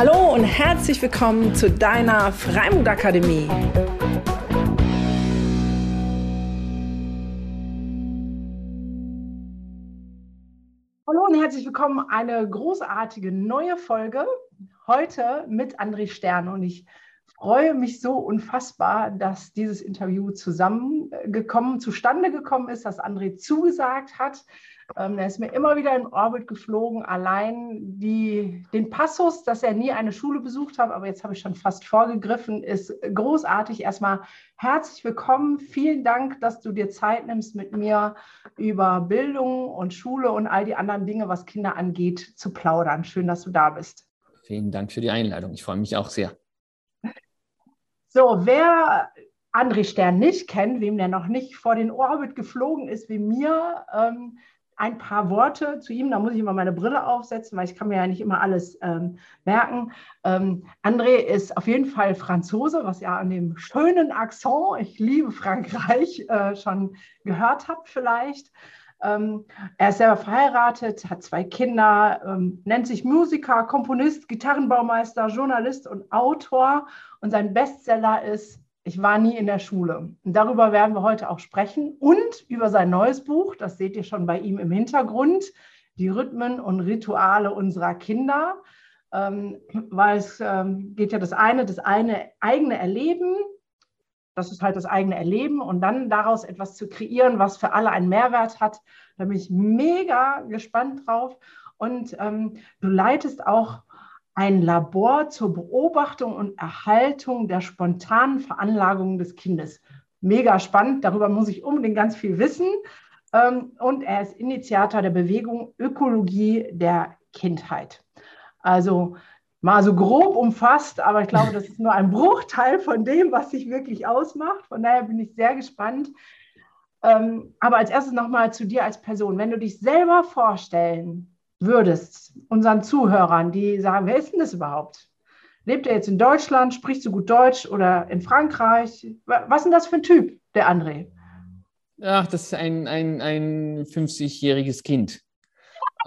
Hallo und herzlich willkommen zu deiner Freimut Akademie. Hallo und herzlich willkommen. Eine großartige neue Folge heute mit André Stern und ich freue mich so unfassbar, dass dieses Interview zusammengekommen, zustande gekommen ist, dass André zugesagt hat. Ähm, er ist mir immer wieder in Orbit geflogen, allein die, den Passus, dass er nie eine Schule besucht hat, aber jetzt habe ich schon fast vorgegriffen, ist großartig. Erstmal herzlich willkommen. Vielen Dank, dass du dir Zeit nimmst, mit mir über Bildung und Schule und all die anderen Dinge, was Kinder angeht, zu plaudern. Schön, dass du da bist. Vielen Dank für die Einladung. Ich freue mich auch sehr. So, wer André Stern nicht kennt, wem der noch nicht vor den Orbit geflogen ist wie mir, ähm, ein paar Worte zu ihm. Da muss ich immer meine Brille aufsetzen, weil ich kann mir ja nicht immer alles ähm, merken. Ähm, André ist auf jeden Fall Franzose, was ihr an dem schönen Akzent, ich liebe Frankreich, äh, schon gehört habt vielleicht. Ähm, er ist selber verheiratet, hat zwei Kinder, ähm, nennt sich Musiker, Komponist, Gitarrenbaumeister, Journalist und Autor. Und sein Bestseller ist Ich war nie in der Schule. Und darüber werden wir heute auch sprechen und über sein neues Buch, das seht ihr schon bei ihm im Hintergrund, die Rhythmen und Rituale unserer Kinder. Ähm, weil es ähm, geht ja das eine, das eine eigene Erleben das ist halt das eigene Erleben und dann daraus etwas zu kreieren, was für alle einen Mehrwert hat. Da bin ich mega gespannt drauf. Und ähm, du leitest auch ein Labor zur Beobachtung und Erhaltung der spontanen Veranlagungen des Kindes. Mega spannend, darüber muss ich unbedingt ganz viel wissen. Ähm, und er ist Initiator der Bewegung Ökologie der Kindheit. Also mal so grob umfasst, aber ich glaube, das ist nur ein Bruchteil von dem, was sich wirklich ausmacht. Von daher bin ich sehr gespannt. Ähm, aber als erstes nochmal zu dir als Person. Wenn du dich selber vorstellen würdest, unseren Zuhörern, die sagen, wer ist denn das überhaupt? Lebt er jetzt in Deutschland? Spricht so gut Deutsch oder in Frankreich? Was ist denn das für ein Typ, der André? Ach, das ist ein, ein, ein 50-jähriges Kind.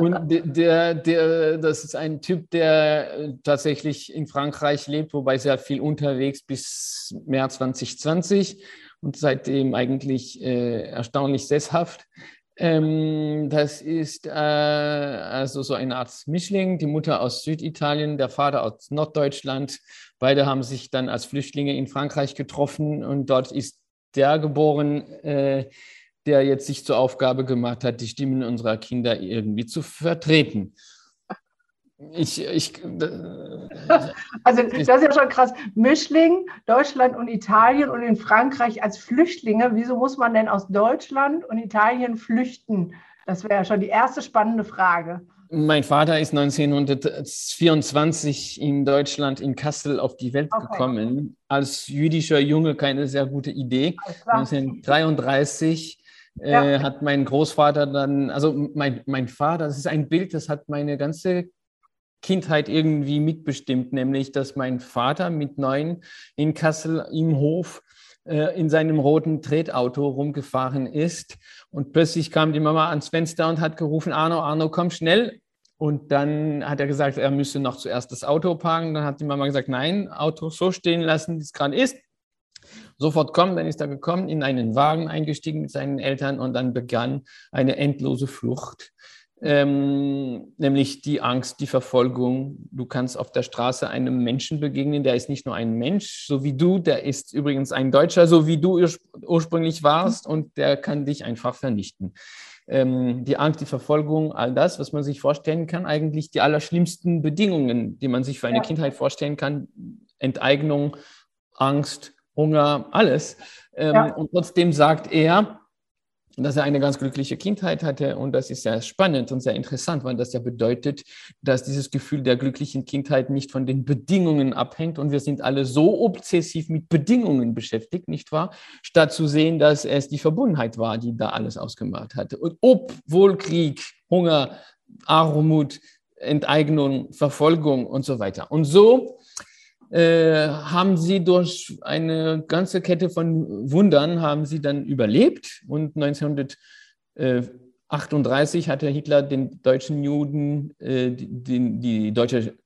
und der, der, das ist ein Typ, der tatsächlich in Frankreich lebt, wobei sehr viel unterwegs bis März 2020 und seitdem eigentlich äh, erstaunlich sesshaft. Ähm, das ist äh, also so eine Art Mischling, die Mutter aus Süditalien, der Vater aus Norddeutschland. Beide haben sich dann als Flüchtlinge in Frankreich getroffen und dort ist der geboren. Äh, der jetzt sich zur Aufgabe gemacht hat, die Stimmen unserer Kinder irgendwie zu vertreten. Ich, ich, also das ist ja schon krass. Mischling, Deutschland und Italien und in Frankreich als Flüchtlinge. Wieso muss man denn aus Deutschland und Italien flüchten? Das wäre ja schon die erste spannende Frage. Mein Vater ist 1924 in Deutschland, in Kassel, auf die Welt okay. gekommen. Als jüdischer Junge keine sehr gute Idee. 1933 ja. äh, hat mein Großvater dann, also mein, mein Vater, das ist ein Bild, das hat meine ganze Kindheit irgendwie mitbestimmt, nämlich dass mein Vater mit neun in Kassel im Hof äh, in seinem roten Tretauto rumgefahren ist und plötzlich kam die Mama ans Fenster und hat gerufen, Arno, Arno, komm schnell. Und dann hat er gesagt, er müsse noch zuerst das Auto parken. Dann hat die Mama gesagt, nein, Auto so stehen lassen, wie es gerade ist sofort kommen. Dann ist er gekommen, in einen Wagen eingestiegen mit seinen Eltern und dann begann eine endlose Flucht. Ähm, nämlich die Angst, die Verfolgung. Du kannst auf der Straße einem Menschen begegnen, der ist nicht nur ein Mensch, so wie du, der ist übrigens ein Deutscher, so wie du ursprünglich warst und der kann dich einfach vernichten. Ähm, die Angst, die Verfolgung, all das, was man sich vorstellen kann, eigentlich die allerschlimmsten Bedingungen, die man sich für eine ja. Kindheit vorstellen kann. Enteignung, Angst, Hunger, alles. Ähm, ja. Und trotzdem sagt er, dass er eine ganz glückliche Kindheit hatte. Und das ist sehr spannend und sehr interessant, weil das ja bedeutet, dass dieses Gefühl der glücklichen Kindheit nicht von den Bedingungen abhängt. Und wir sind alle so obsessiv mit Bedingungen beschäftigt, nicht wahr? Statt zu sehen, dass es die Verbundenheit war, die da alles ausgemacht hatte. Und obwohl Krieg, Hunger, Armut, Enteignung, Verfolgung und so weiter. Und so äh, haben sie durch eine ganze Kette von Wundern haben sie dann überlebt und 1900 1938 hat der Hitler den deutschen Juden äh, die, die, deutsche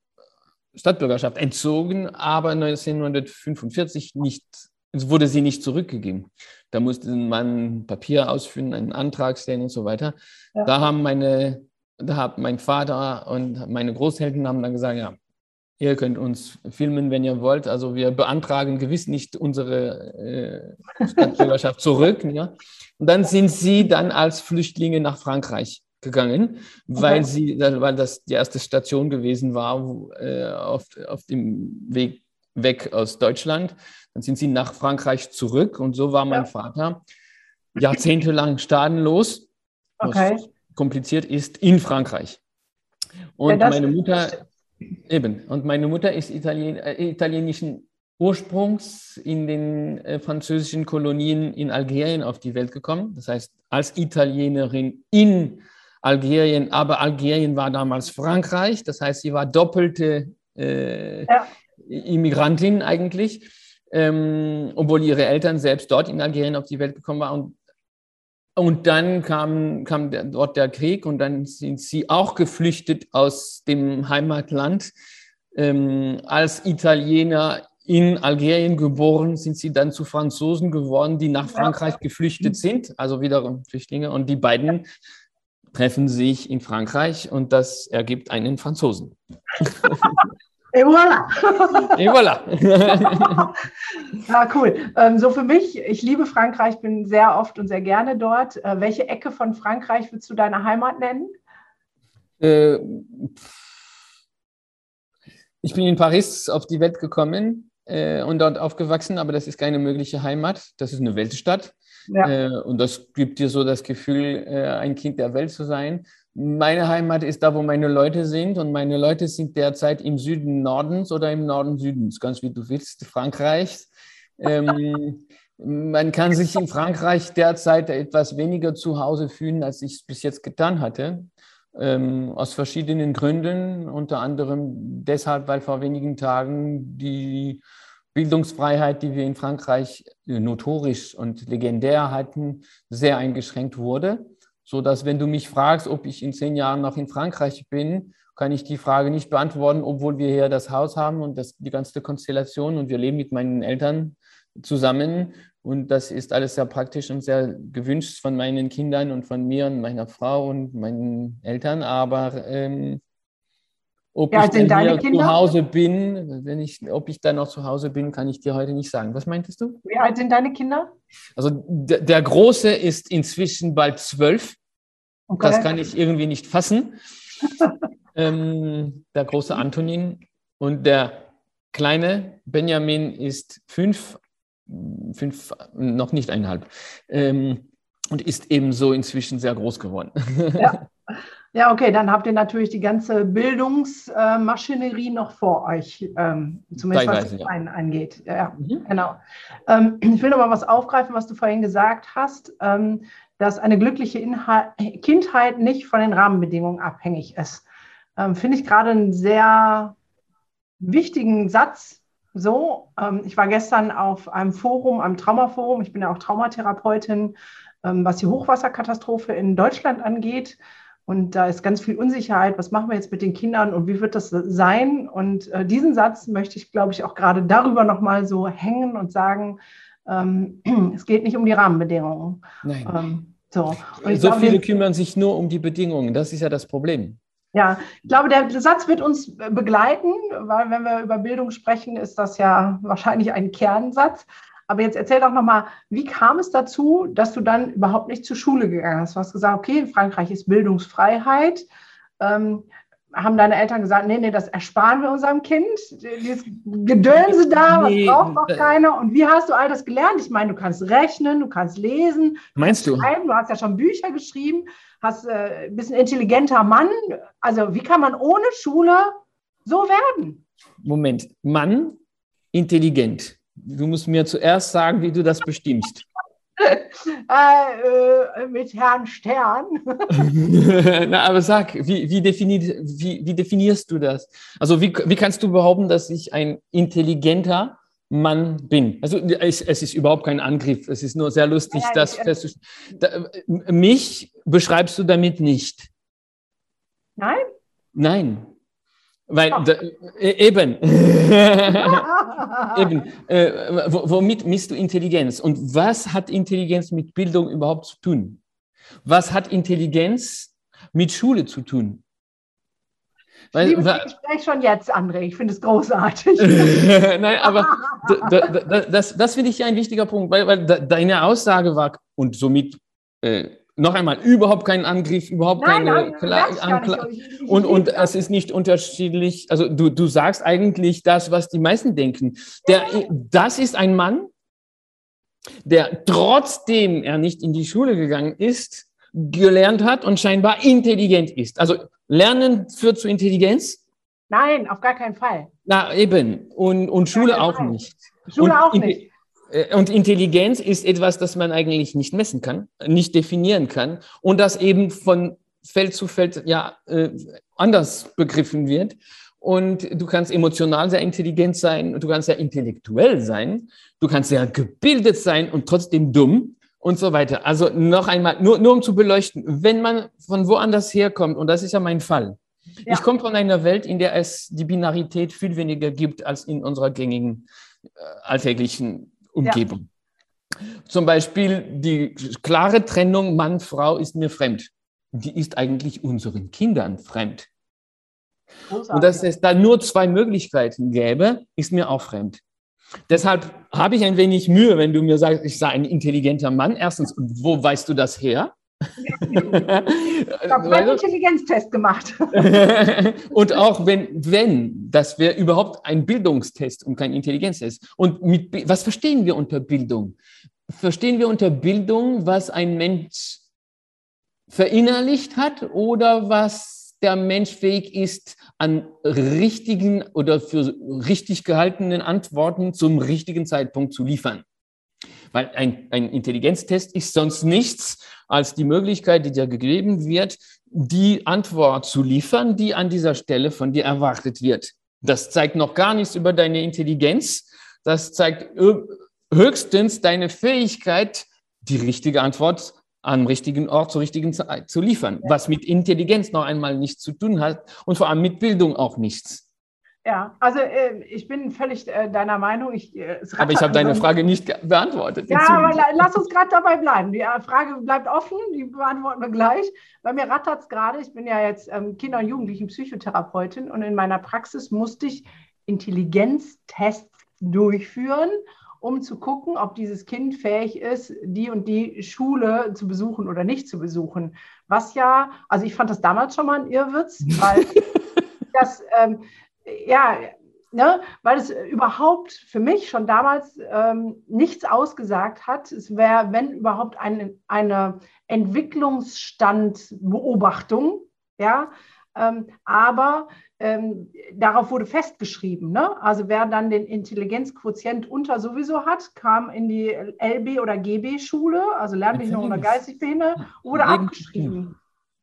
Stadtbürgerschaft entzogen, aber 1945 nicht, wurde sie nicht zurückgegeben. Da musste man Papier ausfüllen, einen Antrag stellen und so weiter. Ja. Da haben meine, da hat mein Vater und meine Großeltern haben dann gesagt, ja, ihr könnt uns filmen, wenn ihr wollt. Also wir beantragen gewiss nicht unsere äh, Stadtbürgerschaft zurück. Ja? Und dann sind sie dann als Flüchtlinge nach Frankreich gegangen, weil sie, weil das die erste Station gewesen war wo, äh, auf, auf dem Weg weg aus Deutschland. Dann sind sie nach Frankreich zurück und so war mein ja. Vater jahrzehntelang staatenlos, okay. was kompliziert ist, in Frankreich. Und ja, meine Mutter eben und meine Mutter ist Italien, äh, italienischen Ursprungs in den äh, französischen Kolonien in Algerien auf die Welt gekommen. Das heißt, als Italienerin in Algerien, aber Algerien war damals Frankreich. Das heißt, sie war doppelte äh, ja. Immigrantin eigentlich, ähm, obwohl ihre Eltern selbst dort in Algerien auf die Welt gekommen waren. Und, und dann kam, kam der, dort der Krieg und dann sind sie auch geflüchtet aus dem Heimatland. Ähm, als Italiener in Algerien geboren, sind sie dann zu Franzosen geworden, die nach Frankreich geflüchtet sind, also wiederum Flüchtlinge. Und die beiden treffen sich in Frankreich und das ergibt einen Franzosen. Et voilà. Et voilà. ja, cool. Ähm, so für mich, ich liebe Frankreich, bin sehr oft und sehr gerne dort. Äh, welche Ecke von Frankreich würdest du deine Heimat nennen? Äh, ich bin in Paris auf die Welt gekommen äh, und dort aufgewachsen, aber das ist keine mögliche Heimat. Das ist eine Weltstadt. Ja. Äh, und das gibt dir so das Gefühl, äh, ein Kind der Welt zu sein. Meine Heimat ist da, wo meine Leute sind und meine Leute sind derzeit im Süden Nordens oder im Norden Südens, ganz wie du willst, Frankreichs. Ähm, man kann sich in Frankreich derzeit etwas weniger zu Hause fühlen, als ich es bis jetzt getan hatte. Ähm, aus verschiedenen Gründen, unter anderem deshalb, weil vor wenigen Tagen die Bildungsfreiheit, die wir in Frankreich notorisch und legendär hatten, sehr eingeschränkt wurde, so dass wenn du mich fragst, ob ich in zehn Jahren noch in Frankreich bin, kann ich die Frage nicht beantworten, obwohl wir hier das Haus haben und das, die ganze Konstellation und wir leben mit meinen Eltern zusammen und das ist alles sehr praktisch und sehr gewünscht von meinen Kindern und von mir und meiner Frau und meinen Eltern. Aber ähm, ob ja, ich dann hier Kinder? zu Hause bin, wenn ich, ob ich dann noch zu Hause bin, kann ich dir heute nicht sagen. Was meintest du? Wie alt sind deine Kinder? Also der Große ist inzwischen bald zwölf. Okay. Das kann ich irgendwie nicht fassen. ähm, der große Antonin und der kleine Benjamin ist fünf, fünf, noch nicht eineinhalb. Ähm, und ist ebenso inzwischen sehr groß geworden. Ja. ja, okay, dann habt ihr natürlich die ganze Bildungsmaschinerie noch vor euch, ähm, zumindest was die ja. angeht. Ja, mhm. genau. Ähm, ich will noch mal was aufgreifen, was du vorhin gesagt hast, ähm, dass eine glückliche Inhalt, Kindheit nicht von den Rahmenbedingungen abhängig ist. Finde ich gerade einen sehr wichtigen Satz, so, ich war gestern auf einem Forum, einem Traumaforum. Ich bin ja auch Traumatherapeutin, was die Hochwasserkatastrophe in Deutschland angeht. Und da ist ganz viel Unsicherheit. Was machen wir jetzt mit den Kindern und wie wird das sein? Und äh, diesen Satz möchte ich, glaube ich, auch gerade darüber nochmal so hängen und sagen, ähm, es geht nicht um die Rahmenbedingungen. Nein. Ähm, so, so glaube, viele kümmern sich nur um die Bedingungen. Das ist ja das Problem. Ja, ich glaube, der Satz wird uns begleiten, weil wenn wir über Bildung sprechen, ist das ja wahrscheinlich ein Kernsatz. Aber jetzt erzähl doch nochmal, wie kam es dazu, dass du dann überhaupt nicht zur Schule gegangen hast? Du hast gesagt, okay, in Frankreich ist Bildungsfreiheit. Ähm, haben deine Eltern gesagt, nee, nee, das ersparen wir unserem Kind. Dieses Gedönse da, nee, was braucht noch äh, keiner? Und wie hast du all das gelernt? Ich meine, du kannst rechnen, du kannst lesen. Meinst du? Schreiben. Du hast ja schon Bücher geschrieben, hast äh, bist ein intelligenter Mann. Also wie kann man ohne Schule so werden? Moment, Mann, intelligent. Du musst mir zuerst sagen, wie du das bestimmst. äh, äh, mit Herrn Stern. Na, aber sag, wie, wie, defini wie, wie, definierst du das? Also wie, wie kannst du behaupten, dass ich ein intelligenter Mann bin. Also es, es, ist überhaupt kein Angriff. Es ist nur sehr lustig, ja, das festzustellen. Mich beschreibst du damit nicht. Nein? Nein. Weil oh. da, äh, eben, eben äh, womit misst du Intelligenz? Und was hat Intelligenz mit Bildung überhaupt zu tun? Was hat Intelligenz mit Schule zu tun? Weil, Liebe Gespräch schon jetzt, André. Ich finde es großartig. Nein, aber das, das finde ich ein wichtiger Punkt, weil, weil deine Aussage war und somit äh, noch einmal überhaupt kein Angriff, überhaupt nein, keine Anklage. Und, und es ist nicht unterschiedlich. Also du, du sagst eigentlich das, was die meisten denken. Der, das ist ein Mann, der trotzdem er nicht in die Schule gegangen ist, gelernt hat und scheinbar intelligent ist. Also Lernen führt zu Intelligenz? Nein, auf gar keinen Fall. Na eben. Und, und Schule auch Fall. nicht. Schule und auch nicht. Äh, und Intelligenz ist etwas, das man eigentlich nicht messen kann, nicht definieren kann und das eben von Feld zu Feld ja äh, anders begriffen wird. Und du kannst emotional sehr intelligent sein, du kannst sehr intellektuell sein, du kannst sehr gebildet sein und trotzdem dumm und so weiter. Also noch einmal, nur, nur um zu beleuchten, wenn man von woanders herkommt, und das ist ja mein Fall, ja. ich komme von einer Welt, in der es die Binarität viel weniger gibt als in unserer gängigen äh, alltäglichen Umgebung. Ja. Zum Beispiel die klare Trennung Mann-Frau ist mir fremd. Die ist eigentlich unseren Kindern fremd. Großartig. Und dass es da nur zwei Möglichkeiten gäbe, ist mir auch fremd. Deshalb habe ich ein wenig Mühe, wenn du mir sagst, ich sei ein intelligenter Mann. Erstens, wo weißt du das her? Ich habe einen Intelligenztest gemacht. und auch wenn, wenn, das wäre überhaupt ein Bildungstest und kein Intelligenztest. Und mit, was verstehen wir unter Bildung? Verstehen wir unter Bildung, was ein Mensch verinnerlicht hat oder was der Mensch fähig ist, an richtigen oder für richtig gehaltenen Antworten zum richtigen Zeitpunkt zu liefern? Weil ein, ein Intelligenztest ist sonst nichts als die Möglichkeit, die dir gegeben wird, die Antwort zu liefern, die an dieser Stelle von dir erwartet wird. Das zeigt noch gar nichts über deine Intelligenz. Das zeigt höchstens deine Fähigkeit, die richtige Antwort am richtigen Ort zur richtigen Zeit zu liefern, was mit Intelligenz noch einmal nichts zu tun hat und vor allem mit Bildung auch nichts. Ja, also äh, ich bin völlig äh, deiner Meinung. Ich, äh, aber ich habe deine Frage nicht beantwortet. Ja, aber la lass uns gerade dabei bleiben. Die äh, Frage bleibt offen, die beantworten wir gleich. Bei mir rattert es gerade. Ich bin ja jetzt ähm, Kinder- und Jugendlichen-Psychotherapeutin und in meiner Praxis musste ich Intelligenztests durchführen, um zu gucken, ob dieses Kind fähig ist, die und die Schule zu besuchen oder nicht zu besuchen. Was ja, also ich fand das damals schon mal ein Irrwitz, weil das... Ähm, ja, ne, weil es überhaupt für mich schon damals ähm, nichts ausgesagt hat. Es wäre, wenn überhaupt, eine, eine Entwicklungsstandbeobachtung, ja, ähm, aber ähm, darauf wurde festgeschrieben. Ne? Also wer dann den Intelligenzquotient unter sowieso hat, kam in die LB- oder GB-Schule, also Lernbehinderung oder geistig behindert, wurde abgeschrieben.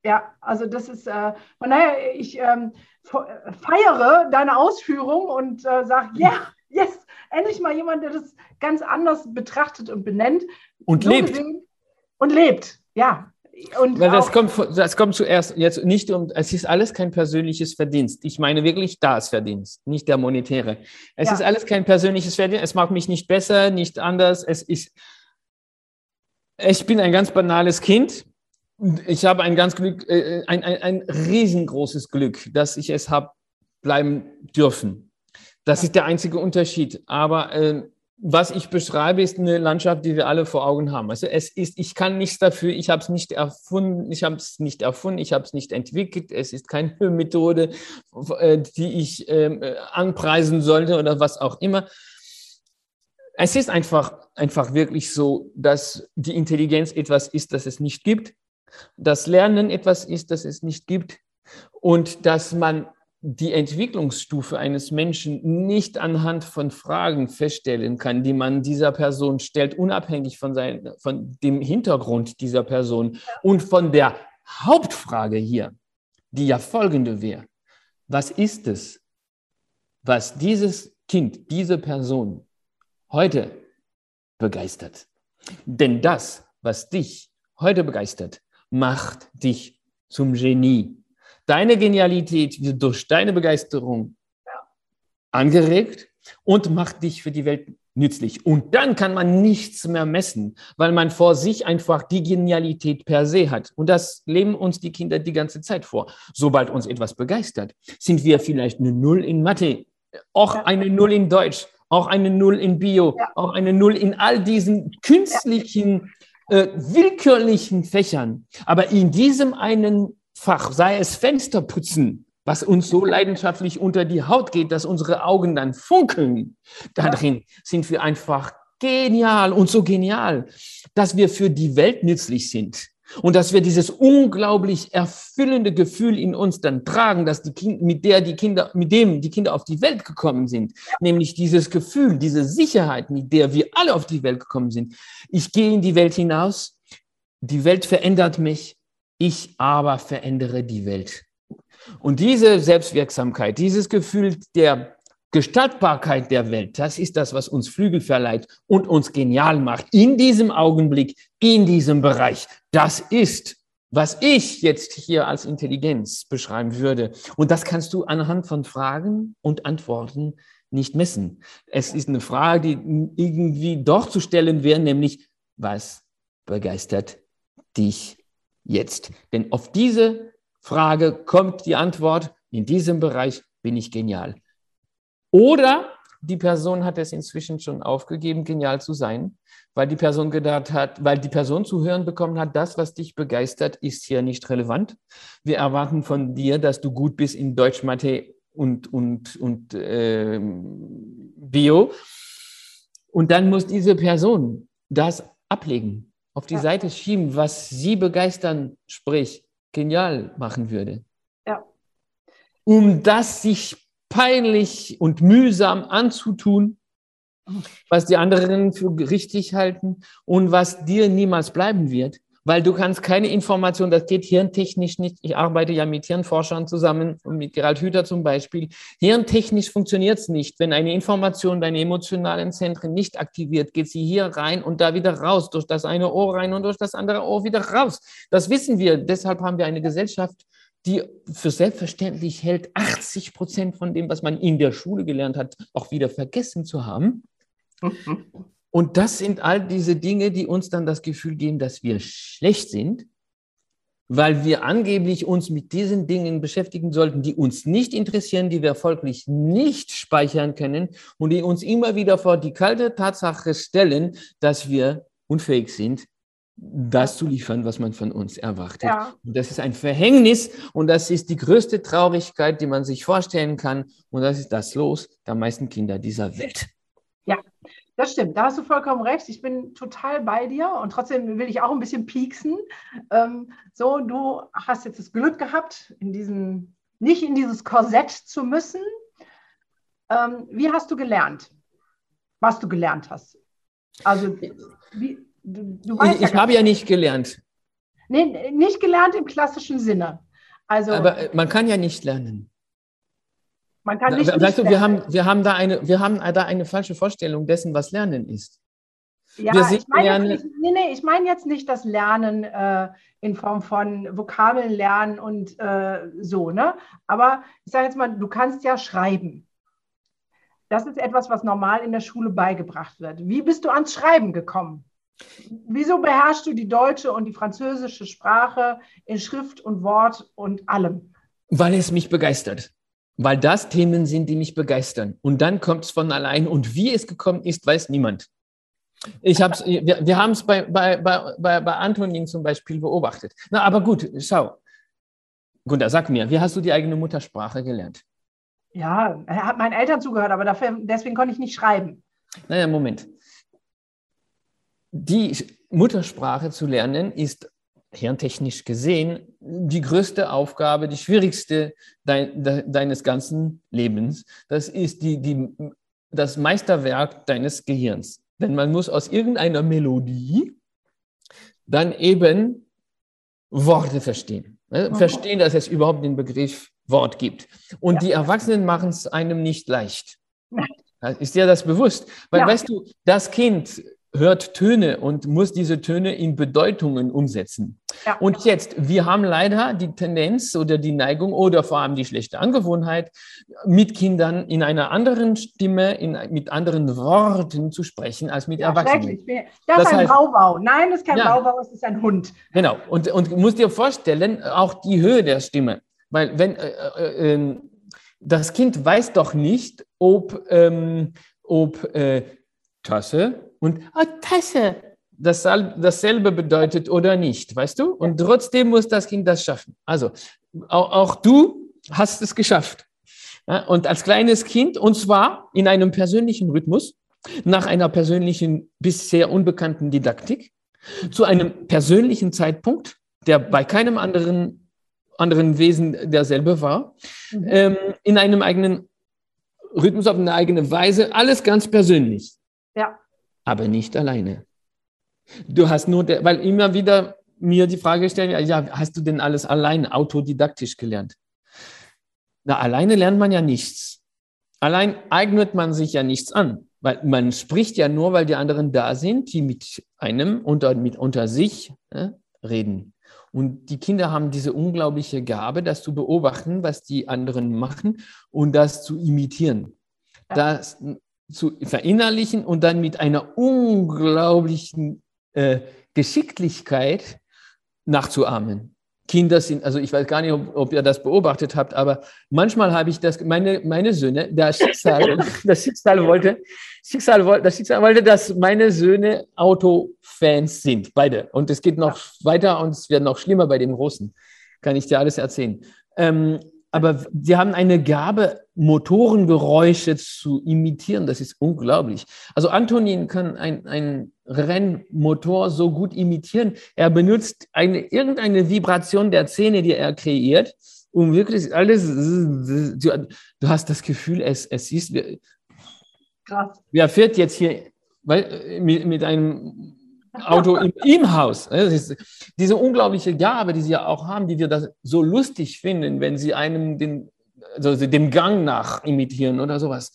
Ja, also das ist, äh, von daher, ich ähm, feiere deine Ausführung und äh, sage, ja, yeah, yes, endlich mal jemand, der das ganz anders betrachtet und benennt. Und so lebt. Gesehen, und lebt, ja. Und Weil das kommt, das kommt zuerst jetzt nicht um, es ist alles kein persönliches Verdienst. Ich meine wirklich das Verdienst, nicht der monetäre. Es ja. ist alles kein persönliches Verdienst. Es macht mich nicht besser, nicht anders. Es ist, ich bin ein ganz banales Kind ich habe ein ganz Glück, äh, ein, ein, ein riesengroßes Glück, dass ich es habe bleiben dürfen. Das ist der einzige Unterschied. Aber äh, was ich beschreibe, ist eine Landschaft, die wir alle vor Augen haben. Also es ist, ich kann nichts dafür, ich habe es nicht erfunden, ich habe es nicht erfunden, ich habe es nicht entwickelt, es ist keine Methode, äh, die ich ähm, äh, anpreisen sollte oder was auch immer. Es ist einfach, einfach wirklich so, dass die Intelligenz etwas ist, das es nicht gibt dass Lernen etwas ist, das es nicht gibt und dass man die Entwicklungsstufe eines Menschen nicht anhand von Fragen feststellen kann, die man dieser Person stellt, unabhängig von, sein, von dem Hintergrund dieser Person und von der Hauptfrage hier, die ja folgende wäre. Was ist es, was dieses Kind, diese Person heute begeistert. Denn das, was dich heute begeistert, macht dich zum Genie. Deine Genialität wird durch deine Begeisterung angeregt und macht dich für die Welt nützlich. Und dann kann man nichts mehr messen, weil man vor sich einfach die Genialität per se hat. Und das leben uns die Kinder die ganze Zeit vor. Sobald uns etwas begeistert, sind wir vielleicht eine Null in Mathe, auch eine Null in Deutsch, auch eine Null in Bio, auch eine Null in all diesen künstlichen, äh, willkürlichen Fächern. Aber in diesem einen Fach, sei es Fensterputzen, was uns so leidenschaftlich unter die Haut geht, dass unsere Augen dann funkeln. Darin sind wir einfach genial und so genial, dass wir für die Welt nützlich sind. Und dass wir dieses unglaublich erfüllende Gefühl in uns dann tragen, dass die Kinder, mit der die Kinder, mit dem die Kinder auf die Welt gekommen sind. Nämlich dieses Gefühl, diese Sicherheit, mit der wir alle auf die Welt gekommen sind. Ich gehe in die Welt hinaus. Die Welt verändert mich. Ich aber verändere die Welt. Und diese Selbstwirksamkeit, dieses Gefühl der Gestaltbarkeit der Welt, das ist das, was uns Flügel verleiht und uns genial macht in diesem Augenblick, in diesem Bereich. Das ist, was ich jetzt hier als Intelligenz beschreiben würde. Und das kannst du anhand von Fragen und Antworten nicht messen. Es ist eine Frage, die irgendwie doch zu stellen wäre, nämlich, was begeistert dich jetzt? Denn auf diese Frage kommt die Antwort, in diesem Bereich bin ich genial. Oder die Person hat es inzwischen schon aufgegeben, genial zu sein, weil die Person gedacht hat, weil die Person zu hören bekommen hat, das, was dich begeistert, ist hier nicht relevant. Wir erwarten von dir, dass du gut bist in Deutsch, Mathe und, und, und äh, Bio. Und dann muss diese Person das ablegen, auf die ja. Seite schieben, was sie begeistern, sprich genial machen würde. Ja. Um das sich peinlich und mühsam anzutun, was die anderen für richtig halten und was dir niemals bleiben wird, weil du kannst keine Information, das geht hirntechnisch nicht. Ich arbeite ja mit Hirnforschern zusammen und mit Gerald Hüther zum Beispiel. Hirntechnisch funktioniert es nicht. Wenn eine Information deine emotionalen Zentren nicht aktiviert, geht sie hier rein und da wieder raus, durch das eine Ohr rein und durch das andere Ohr wieder raus. Das wissen wir. Deshalb haben wir eine Gesellschaft, die für selbstverständlich hält, 80 Prozent von dem, was man in der Schule gelernt hat, auch wieder vergessen zu haben. Und das sind all diese Dinge, die uns dann das Gefühl geben, dass wir schlecht sind, weil wir angeblich uns mit diesen Dingen beschäftigen sollten, die uns nicht interessieren, die wir folglich nicht speichern können und die uns immer wieder vor die kalte Tatsache stellen, dass wir unfähig sind, das zu liefern, was man von uns erwartet. Ja. Und das ist ein Verhängnis und das ist die größte Traurigkeit, die man sich vorstellen kann. Und das ist das Los der meisten Kinder dieser Welt. Ja, das stimmt, da hast du vollkommen recht. Ich bin total bei dir und trotzdem will ich auch ein bisschen pieksen. Ähm, so, du hast jetzt das Glück gehabt, in diesen, nicht in dieses Korsett zu müssen. Ähm, wie hast du gelernt, was du gelernt hast? Also, wie, du, du ich, ja habe ja nicht gelernt. Nee, nicht gelernt im klassischen Sinne. Also, Aber äh, man kann ja nicht lernen. Man kann nicht. Weißt du, wir haben, wir, haben da eine, wir haben da eine falsche Vorstellung dessen, was Lernen ist. Ja, ich meine jetzt, nicht, nee, nee, ich mein jetzt nicht das Lernen äh, in Form von Vokabeln lernen und äh, so, ne? Aber ich sage jetzt mal, du kannst ja schreiben. Das ist etwas, was normal in der Schule beigebracht wird. Wie bist du ans Schreiben gekommen? Wieso beherrschst du die deutsche und die französische Sprache in Schrift und Wort und allem? Weil es mich begeistert weil das Themen sind, die mich begeistern. Und dann kommt es von allein. Und wie es gekommen ist, weiß niemand. Ich hab's, wir, wir haben es bei, bei, bei, bei, Antonin zum Beispiel beobachtet. Na, aber gut, schau. Gunter, sag mir, wie hast du die eigene Muttersprache gelernt? Ja, er hat meinen Eltern zugehört, aber dafür, deswegen konnte ich nicht schreiben. Naja, Moment. Die Muttersprache zu lernen ist hirntechnisch gesehen die größte Aufgabe, die schwierigste dein, de, deines ganzen Lebens. Das ist die, die, das Meisterwerk deines Gehirns. Denn man muss aus irgendeiner Melodie dann eben Worte verstehen. Ne? Verstehen, dass es überhaupt den Begriff Wort gibt. Und ja. die Erwachsenen machen es einem nicht leicht. Ist dir das bewusst? Weil, ja. weißt du, das Kind hört Töne und muss diese Töne in Bedeutungen umsetzen. Ja. Und jetzt, wir haben leider die Tendenz oder die Neigung oder vor allem die schlechte Angewohnheit, mit Kindern in einer anderen Stimme, in, mit anderen Worten zu sprechen als mit ja, Erwachsenen. Das, das ist ein heißt, Baubau. Nein, das ist kein ja, Baubau, es ist ein Hund. Genau. Und, und musst dir vorstellen, auch die Höhe der Stimme. Weil wenn äh, äh, ähm, das Kind weiß doch nicht, ob, ähm, ob äh, Tasse und oh, Tasse das, dasselbe bedeutet oder nicht, weißt du? Und trotzdem muss das Kind das schaffen. Also auch, auch du hast es geschafft. Ja, und als kleines Kind, und zwar in einem persönlichen Rhythmus, nach einer persönlichen, bisher unbekannten Didaktik, zu einem persönlichen Zeitpunkt, der bei keinem anderen, anderen Wesen derselbe war, mhm. ähm, in einem eigenen Rhythmus, auf eine eigene Weise, alles ganz persönlich. Ja. Aber nicht alleine. Du hast nur, weil immer wieder mir die Frage stellen, ja, hast du denn alles allein autodidaktisch gelernt? Na, alleine lernt man ja nichts. Allein eignet man sich ja nichts an, weil man spricht ja nur, weil die anderen da sind, die mit einem unter, mit unter sich äh, reden. Und die Kinder haben diese unglaubliche Gabe, das zu beobachten, was die anderen machen und das zu imitieren. Das zu verinnerlichen und dann mit einer unglaublichen äh, Geschicklichkeit nachzuahmen. Kinder sind, also ich weiß gar nicht, ob, ob, ihr das beobachtet habt, aber manchmal habe ich das, meine, meine Söhne, das Schicksal, das Schicksal wollte, Schicksal, das Schicksal wollte, dass meine Söhne Autofans sind, beide. Und es geht noch ja. weiter und es wird noch schlimmer bei dem Großen. Kann ich dir alles erzählen. Ähm, aber sie haben eine Gabe, Motorengeräusche zu imitieren. Das ist unglaublich. Also Antonin kann ein, Rennmotor so gut imitieren. Er benutzt eine, irgendeine Vibration der Zähne, die er kreiert, um wirklich alles. Du, du hast das Gefühl, es, es ist. Krass. Wer fährt jetzt hier weil, mit, mit einem Auto im, im Haus. Ist, diese unglaubliche Gabe, die sie ja auch haben, die wir das so lustig finden, wenn sie einem den, also dem Gang nach imitieren oder sowas.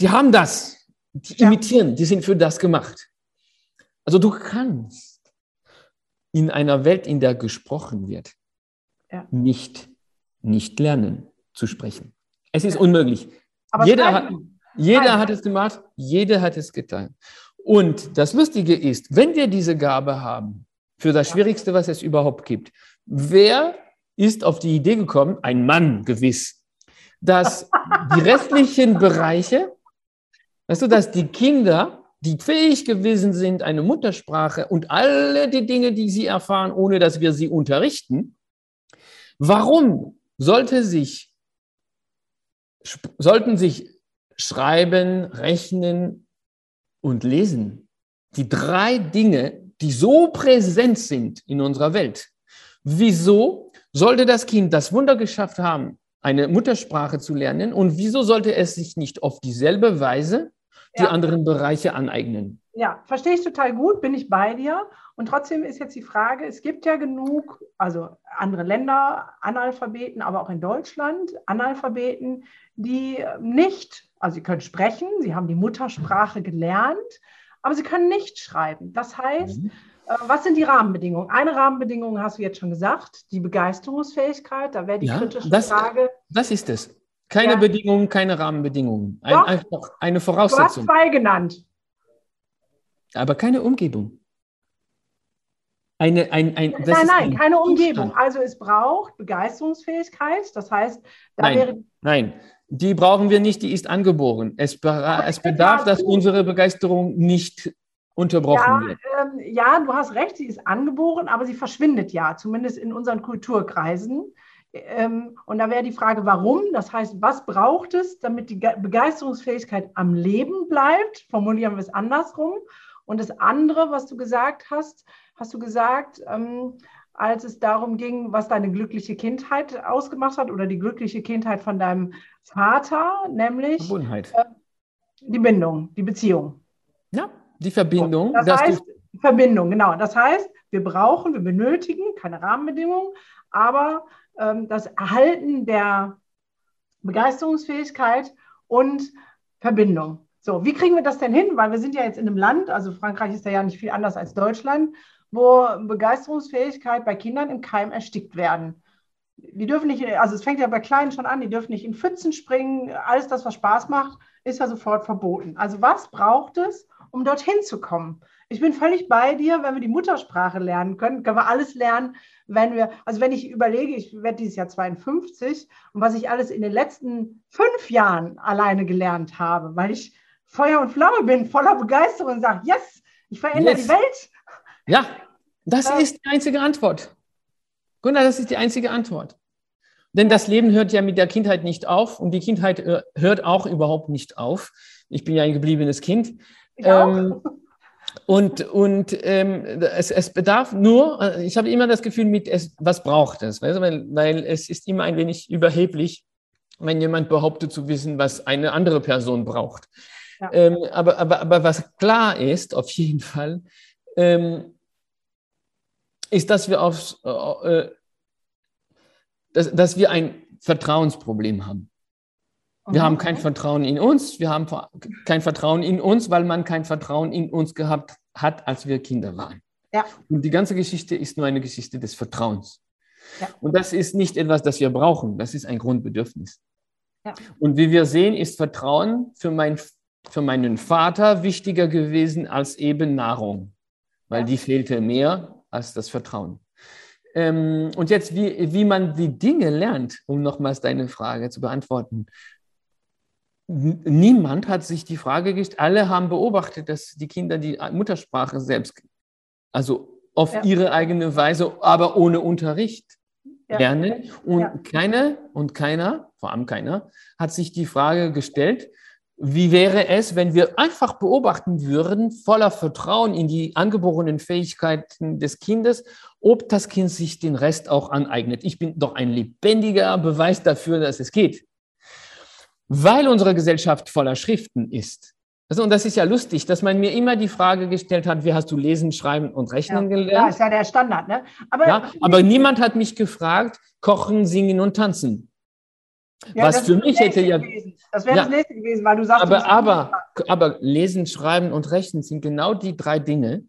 Die haben das. Die ja. imitieren, die sind für das gemacht. Also du kannst in einer Welt, in der gesprochen wird, ja. nicht, nicht lernen zu sprechen. Es ist ja. unmöglich. Aber jeder, hat, jeder hat es gemacht, jeder hat es getan. Und das Lustige ist, wenn wir diese Gabe haben, für das Schwierigste, was es überhaupt gibt, wer ist auf die Idee gekommen, ein Mann gewiss, dass die restlichen Bereiche, weißt du, dass die Kinder, die fähig gewesen sind, eine Muttersprache und alle die Dinge, die sie erfahren, ohne dass wir sie unterrichten, warum sollte sich, sollten sich Schreiben, Rechnen, und Lesen. Die drei Dinge, die so präsent sind in unserer Welt. Wieso sollte das Kind das Wunder geschafft haben, eine Muttersprache zu lernen? Und wieso sollte es sich nicht auf dieselbe Weise die ja. anderen Bereiche aneignen? Ja, verstehe ich total gut, bin ich bei dir. Und trotzdem ist jetzt die Frage, es gibt ja genug, also andere Länder, Analphabeten, aber auch in Deutschland Analphabeten, die nicht also sie können sprechen, sie haben die Muttersprache gelernt, aber sie können nicht schreiben. Das heißt, mhm. äh, was sind die Rahmenbedingungen? Eine Rahmenbedingung hast du jetzt schon gesagt, die Begeisterungsfähigkeit. Da wäre die ja, kritische das, Frage. Das ist es. Keine ja. Bedingungen, keine Rahmenbedingungen. Ein, Doch, einfach eine Voraussetzung. Du hast zwei genannt. Aber keine Umgebung. Eine, ein, ein, nein, nein, keine Umgebung. Also es braucht Begeisterungsfähigkeit. Das heißt, da nein, wäre. Nein, die brauchen wir nicht, die ist angeboren. Es, es bedarf, dass unsere Begeisterung nicht unterbrochen ja, wird. Ähm, ja, du hast recht, sie ist angeboren, aber sie verschwindet ja, zumindest in unseren Kulturkreisen. Ähm, und da wäre die Frage, warum? Das heißt, was braucht es, damit die Begeisterungsfähigkeit am Leben bleibt? Formulieren wir es andersrum. Und das andere, was du gesagt hast, hast du gesagt, ähm, als es darum ging, was deine glückliche Kindheit ausgemacht hat oder die glückliche Kindheit von deinem Vater, nämlich äh, die Bindung, die Beziehung. Ja, die Verbindung. Das heißt, Verbindung, genau. Das heißt, wir brauchen, wir benötigen keine Rahmenbedingungen, aber ähm, das Erhalten der Begeisterungsfähigkeit und Verbindung. So, wie kriegen wir das denn hin? Weil wir sind ja jetzt in einem Land, also Frankreich ist ja nicht viel anders als Deutschland, wo Begeisterungsfähigkeit bei Kindern im Keim erstickt werden. Die dürfen nicht, also es fängt ja bei Kleinen schon an, die dürfen nicht in Pfützen springen, alles das, was Spaß macht, ist ja sofort verboten. Also was braucht es, um dorthin zu kommen? Ich bin völlig bei dir, wenn wir die Muttersprache lernen können, können wir alles lernen, wenn wir, also wenn ich überlege, ich werde dieses Jahr 52 und was ich alles in den letzten fünf Jahren alleine gelernt habe, weil ich Feuer und Flamme bin, voller Begeisterung und sage, yes, ich verändere yes. die Welt. Ja, das ja. ist die einzige Antwort. Gunnar, das ist die einzige Antwort. Denn das Leben hört ja mit der Kindheit nicht auf und die Kindheit äh, hört auch überhaupt nicht auf. Ich bin ja ein gebliebenes Kind. Ähm, und und ähm, es, es bedarf nur, äh, ich habe immer das Gefühl, mit es, was braucht es? Weißt du, weil, weil es ist immer ein wenig überheblich, wenn jemand behauptet zu wissen, was eine andere Person braucht. Ja. Ähm, aber, aber, aber was klar ist, auf jeden Fall, ähm, ist, dass wir, aufs, äh, äh dass, dass wir ein Vertrauensproblem haben. Wir mhm. haben kein Vertrauen in uns, wir haben kein Vertrauen in uns, weil man kein Vertrauen in uns gehabt hat, als wir Kinder waren. Ja. Und die ganze Geschichte ist nur eine Geschichte des Vertrauens. Ja. Und das ist nicht etwas, das wir brauchen, das ist ein Grundbedürfnis. Ja. Und wie wir sehen, ist Vertrauen für, mein, für meinen Vater wichtiger gewesen als eben Nahrung, weil die fehlte mehr als das Vertrauen. Ähm, und jetzt, wie, wie man die Dinge lernt, um nochmals deine Frage zu beantworten niemand hat sich die Frage gestellt, alle haben beobachtet, dass die Kinder die Muttersprache selbst, also auf ja. ihre eigene Weise, aber ohne Unterricht ja. lernen. Und ja. keine und keiner, vor allem keiner, hat sich die Frage gestellt, wie wäre es, wenn wir einfach beobachten würden, voller Vertrauen in die angeborenen Fähigkeiten des Kindes, ob das Kind sich den Rest auch aneignet? Ich bin doch ein lebendiger Beweis dafür, dass es geht weil unsere Gesellschaft voller Schriften ist. Also, und das ist ja lustig, dass man mir immer die Frage gestellt hat, wie hast du lesen, schreiben und rechnen ja, gelernt? Ja, ist ja der Standard, ne? Aber, ja, aber niemand hat mich gefragt, kochen, singen und tanzen. Ja, Was für mich hätte ja. Gewesen. Das wäre ja, das nächste gewesen, weil du sagst. Aber, aber, aber lesen, schreiben und rechnen sind genau die drei Dinge,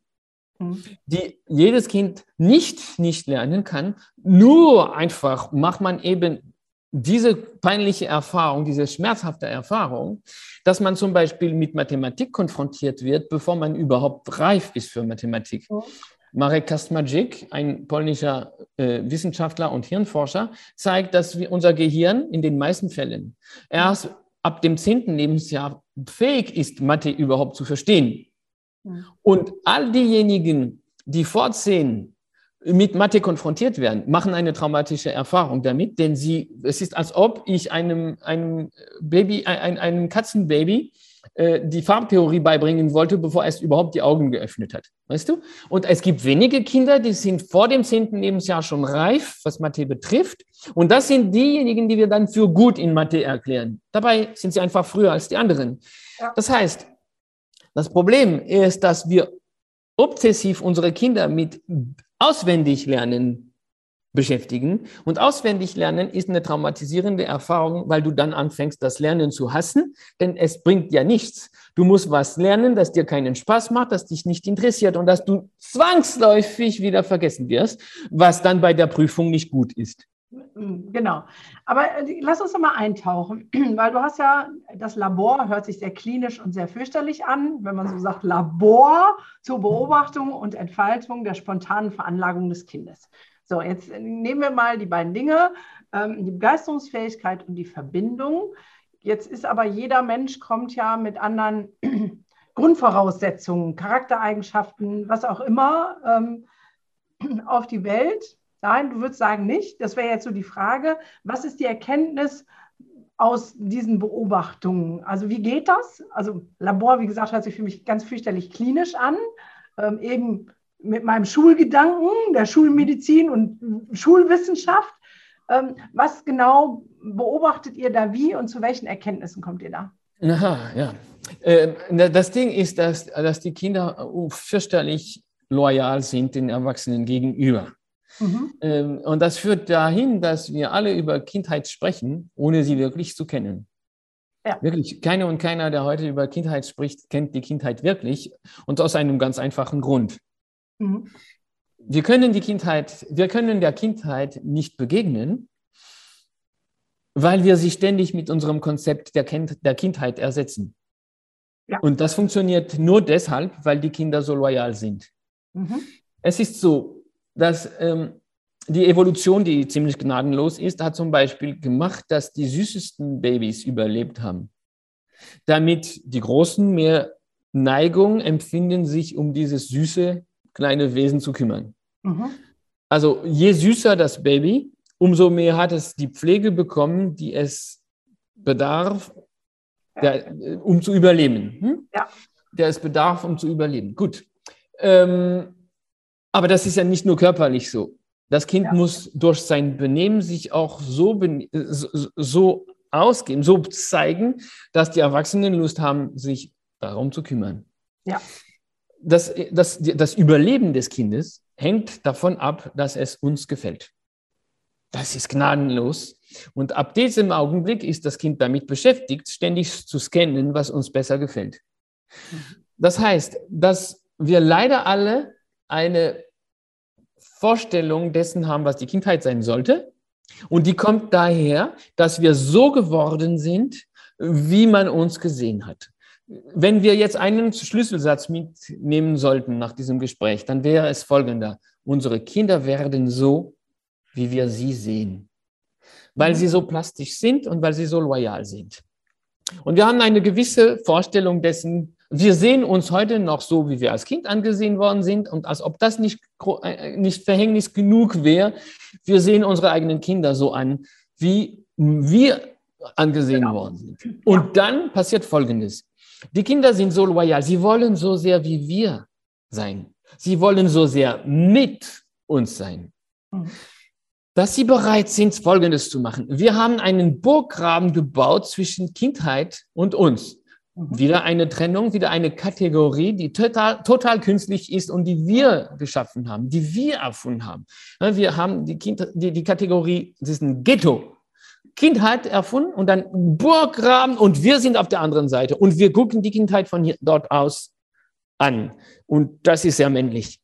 mhm. die jedes Kind nicht nicht lernen kann. Nur einfach macht man eben diese peinliche Erfahrung, diese schmerzhafte Erfahrung, dass man zum Beispiel mit Mathematik konfrontiert wird, bevor man überhaupt reif ist für Mathematik. Mhm. Marek Kastmadzik, ein polnischer äh, Wissenschaftler und Hirnforscher, zeigt, dass wir, unser Gehirn in den meisten Fällen erst ab dem zehnten Lebensjahr fähig ist, Mathe überhaupt zu verstehen. Mhm. Und all diejenigen, die vor zehn mit Mathe konfrontiert werden, machen eine traumatische Erfahrung damit, denn sie, es ist, als ob ich einem, einem Baby, ein, einem Katzenbaby äh, die Farbtheorie beibringen wollte, bevor es überhaupt die Augen geöffnet hat. Weißt du? Und es gibt wenige Kinder, die sind vor dem zehnten Lebensjahr schon reif, was Mathe betrifft. Und das sind diejenigen, die wir dann für gut in Mathe erklären. Dabei sind sie einfach früher als die anderen. Das heißt, das Problem ist, dass wir obsessiv unsere Kinder mit auswendig lernen beschäftigen. Und auswendig lernen ist eine traumatisierende Erfahrung, weil du dann anfängst, das Lernen zu hassen, denn es bringt ja nichts. Du musst was lernen, das dir keinen Spaß macht, das dich nicht interessiert und dass du zwangsläufig wieder vergessen wirst, was dann bei der Prüfung nicht gut ist. Genau. Aber äh, lass uns doch mal eintauchen, weil du hast ja, das Labor hört sich sehr klinisch und sehr fürchterlich an, wenn man so sagt, Labor zur Beobachtung und Entfaltung der spontanen Veranlagung des Kindes. So, jetzt nehmen wir mal die beiden Dinge, ähm, die Begeisterungsfähigkeit und die Verbindung. Jetzt ist aber jeder Mensch kommt ja mit anderen Grundvoraussetzungen, Charaktereigenschaften, was auch immer, ähm, auf die Welt Nein, du würdest sagen nicht. Das wäre jetzt so die Frage, was ist die Erkenntnis aus diesen Beobachtungen? Also wie geht das? Also Labor, wie gesagt, hört sich für mich ganz fürchterlich klinisch an. Ähm, eben mit meinem Schulgedanken, der Schulmedizin und Schulwissenschaft. Ähm, was genau beobachtet ihr da wie und zu welchen Erkenntnissen kommt ihr da? Aha, ja. Äh, das Ding ist, dass, dass die Kinder fürchterlich loyal sind den Erwachsenen gegenüber. Mhm. Ähm, und das führt dahin, dass wir alle über Kindheit sprechen, ohne sie wirklich zu kennen. Ja. Wirklich, keiner und keiner, der heute über Kindheit spricht, kennt die Kindheit wirklich und aus einem ganz einfachen Grund. Mhm. Wir können die Kindheit, wir können der Kindheit nicht begegnen, weil wir sie ständig mit unserem Konzept der, kind, der Kindheit ersetzen. Ja. Und das funktioniert nur deshalb, weil die Kinder so loyal sind. Mhm. Es ist so, dass ähm, die Evolution, die ziemlich gnadenlos ist, hat zum Beispiel gemacht, dass die süßesten Babys überlebt haben. Damit die Großen mehr Neigung empfinden, sich um dieses süße kleine Wesen zu kümmern. Mhm. Also je süßer das Baby, umso mehr hat es die Pflege bekommen, die es bedarf, der, um zu überleben. Hm? Ja. Der es bedarf, um zu überleben. Gut. Ähm, aber das ist ja nicht nur körperlich so. Das Kind ja. muss durch sein Benehmen sich auch so, so, so ausgeben, so zeigen, dass die Erwachsenen Lust haben, sich darum zu kümmern. Ja. Das, das, das Überleben des Kindes hängt davon ab, dass es uns gefällt. Das ist gnadenlos. Und ab diesem Augenblick ist das Kind damit beschäftigt, ständig zu scannen, was uns besser gefällt. Das heißt, dass wir leider alle eine Vorstellung dessen haben, was die Kindheit sein sollte. Und die kommt daher, dass wir so geworden sind, wie man uns gesehen hat. Wenn wir jetzt einen Schlüsselsatz mitnehmen sollten nach diesem Gespräch, dann wäre es folgender. Unsere Kinder werden so, wie wir sie sehen, weil sie so plastisch sind und weil sie so loyal sind. Und wir haben eine gewisse Vorstellung dessen, wir sehen uns heute noch so, wie wir als Kind angesehen worden sind und als ob das nicht, äh, nicht Verhängnis genug wäre, wir sehen unsere eigenen Kinder so an, wie wir angesehen genau. worden sind. Und dann passiert Folgendes. Die Kinder sind so loyal, sie wollen so sehr wie wir sein. Sie wollen so sehr mit uns sein. Mhm dass sie bereit sind, Folgendes zu machen. Wir haben einen Burggraben gebaut zwischen Kindheit und uns. Mhm. Wieder eine Trennung, wieder eine Kategorie, die total, total künstlich ist und die wir geschaffen haben, die wir erfunden haben. Wir haben die, kind, die, die Kategorie, das ist ein Ghetto. Kindheit erfunden und dann Burggraben und wir sind auf der anderen Seite und wir gucken die Kindheit von hier, dort aus an. Und das ist sehr männlich.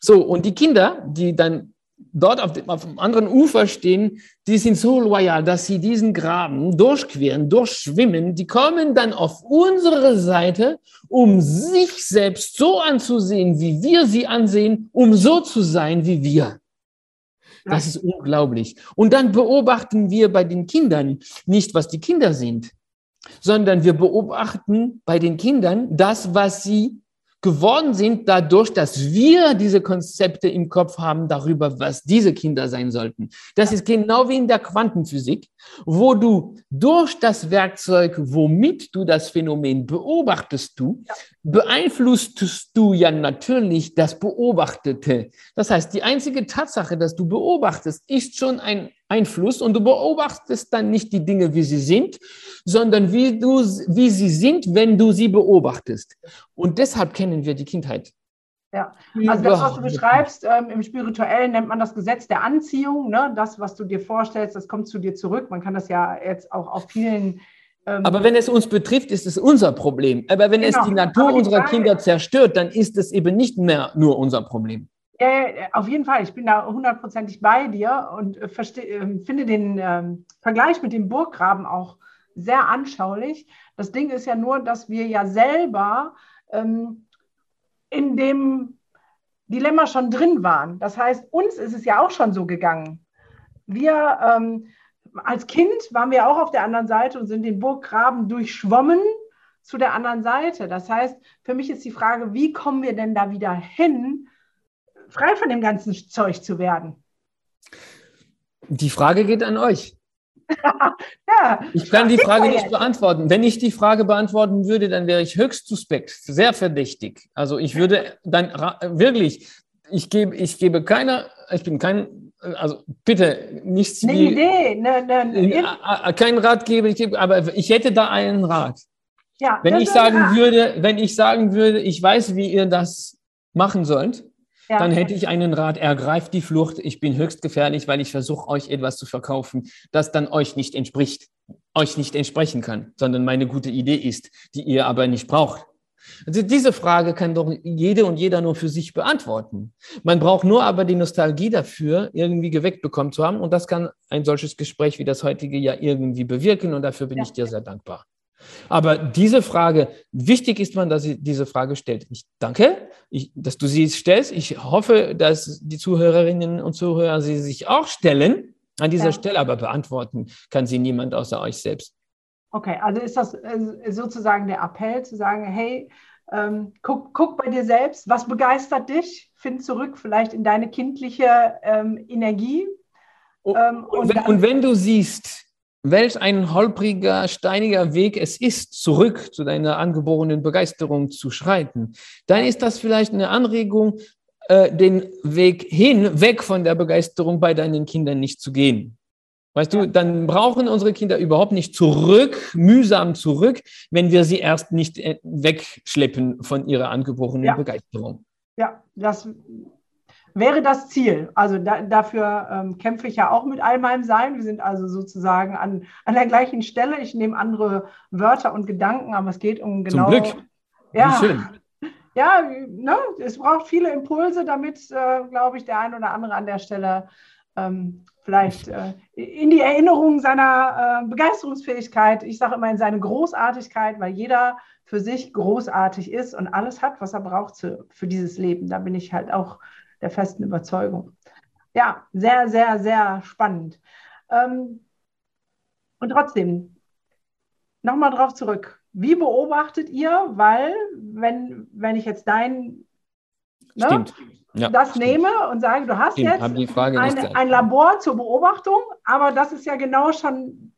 So, und die Kinder, die dann dort auf dem, auf dem, anderen Ufer stehen, die sind so loyal, dass sie diesen Graben durchqueren, durchschwimmen. Die kommen dann auf unsere Seite, um sich selbst so anzusehen, wie wir sie ansehen, um so zu sein wie wir. Das ist unglaublich. Und dann beobachten wir bei den Kindern nicht, was die Kinder sind, sondern wir beobachten bei den Kindern das, was sie geworden sind dadurch, dass wir diese Konzepte im Kopf haben darüber, was diese Kinder sein sollten. Das ist genau wie in der Quantenphysik, wo du durch das Werkzeug, womit du das Phänomen beobachtest, du, beeinflusst du ja natürlich das Beobachtete. Das heißt, die einzige Tatsache, dass du beobachtest, ist schon ein Einfluss und du beobachtest dann nicht die Dinge, wie sie sind, sondern wie, du, wie sie sind, wenn du sie beobachtest. Und deshalb kennen wir die Kindheit. Ja, also das, was du beschreibst, ähm, im Spirituellen nennt man das Gesetz der Anziehung. Ne? Das, was du dir vorstellst, das kommt zu dir zurück. Man kann das ja jetzt auch auf vielen aber wenn es uns betrifft, ist es unser Problem. Aber wenn genau. es die Natur unserer Frage, Kinder zerstört, dann ist es eben nicht mehr nur unser Problem. Ja, auf jeden Fall. Ich bin da hundertprozentig bei dir und äh, ähm, finde den ähm, Vergleich mit dem Burggraben auch sehr anschaulich. Das Ding ist ja nur, dass wir ja selber ähm, in dem Dilemma schon drin waren. Das heißt, uns ist es ja auch schon so gegangen. Wir ähm, als Kind waren wir auch auf der anderen Seite und sind den Burggraben durchschwommen zu der anderen Seite. Das heißt, für mich ist die Frage, wie kommen wir denn da wieder hin, frei von dem ganzen Zeug zu werden? Die Frage geht an euch. ja, ich kann die Frage nicht beantworten. Wenn ich die Frage beantworten würde, dann wäre ich höchst suspekt, sehr verdächtig. Also ich würde dann wirklich, ich gebe, ich gebe keiner, ich bin kein, also bitte nichts eine wie, Idee, ne, ne, ne, kein Ratgeber, ich gebe, aber ich hätte da einen Rat. Ja, wenn ich sagen Rat. würde, wenn ich sagen würde, ich weiß, wie ihr das machen sollt, ja. dann hätte ich einen Rat, ergreift die Flucht, ich bin höchst gefährlich, weil ich versuche, euch etwas zu verkaufen, das dann euch nicht entspricht. euch nicht entsprechen kann, sondern meine gute Idee ist, die ihr aber nicht braucht. Also diese Frage kann doch jede und jeder nur für sich beantworten. Man braucht nur aber die Nostalgie dafür irgendwie geweckt bekommen zu haben und das kann ein solches Gespräch wie das heutige ja irgendwie bewirken und dafür bin ja. ich dir sehr dankbar. Aber diese Frage, wichtig ist man, dass sie diese Frage stellt. Ich danke, ich, dass du sie stellst. Ich hoffe, dass die Zuhörerinnen und Zuhörer sie sich auch stellen. An dieser ja. Stelle aber beantworten kann sie niemand außer euch selbst. Okay, also ist das äh, sozusagen der Appell zu sagen, hey, ähm, guck, guck bei dir selbst, was begeistert dich? Find zurück vielleicht in deine kindliche ähm, Energie. Ähm, und, und, wenn, und wenn du siehst, welch ein holpriger, steiniger Weg es ist, zurück zu deiner angeborenen Begeisterung zu schreiten, dann ist das vielleicht eine Anregung, äh, den Weg hin, weg von der Begeisterung bei deinen Kindern nicht zu gehen. Weißt du, dann brauchen unsere Kinder überhaupt nicht zurück, mühsam zurück, wenn wir sie erst nicht äh, wegschleppen von ihrer angeborenen ja. Begeisterung. Ja, das wäre das Ziel. Also da, dafür ähm, kämpfe ich ja auch mit all meinem Sein. Wir sind also sozusagen an, an der gleichen Stelle. Ich nehme andere Wörter und Gedanken, aber es geht um genau. Zum Glück. Ja, schön. ja ne, es braucht viele Impulse, damit, äh, glaube ich, der ein oder andere an der Stelle ähm, vielleicht äh, in die Erinnerung seiner äh, Begeisterungsfähigkeit, ich sage immer in seine Großartigkeit, weil jeder für sich großartig ist und alles hat, was er braucht zu, für dieses Leben. Da bin ich halt auch der festen Überzeugung. Ja, sehr, sehr, sehr spannend. Ähm, und trotzdem, nochmal drauf zurück. Wie beobachtet ihr, weil, wenn, wenn ich jetzt dein ne, ja, das stimmt. nehme und sage, du hast stimmt, jetzt eine, ein Labor zur Beobachtung, aber das ist ja genau schon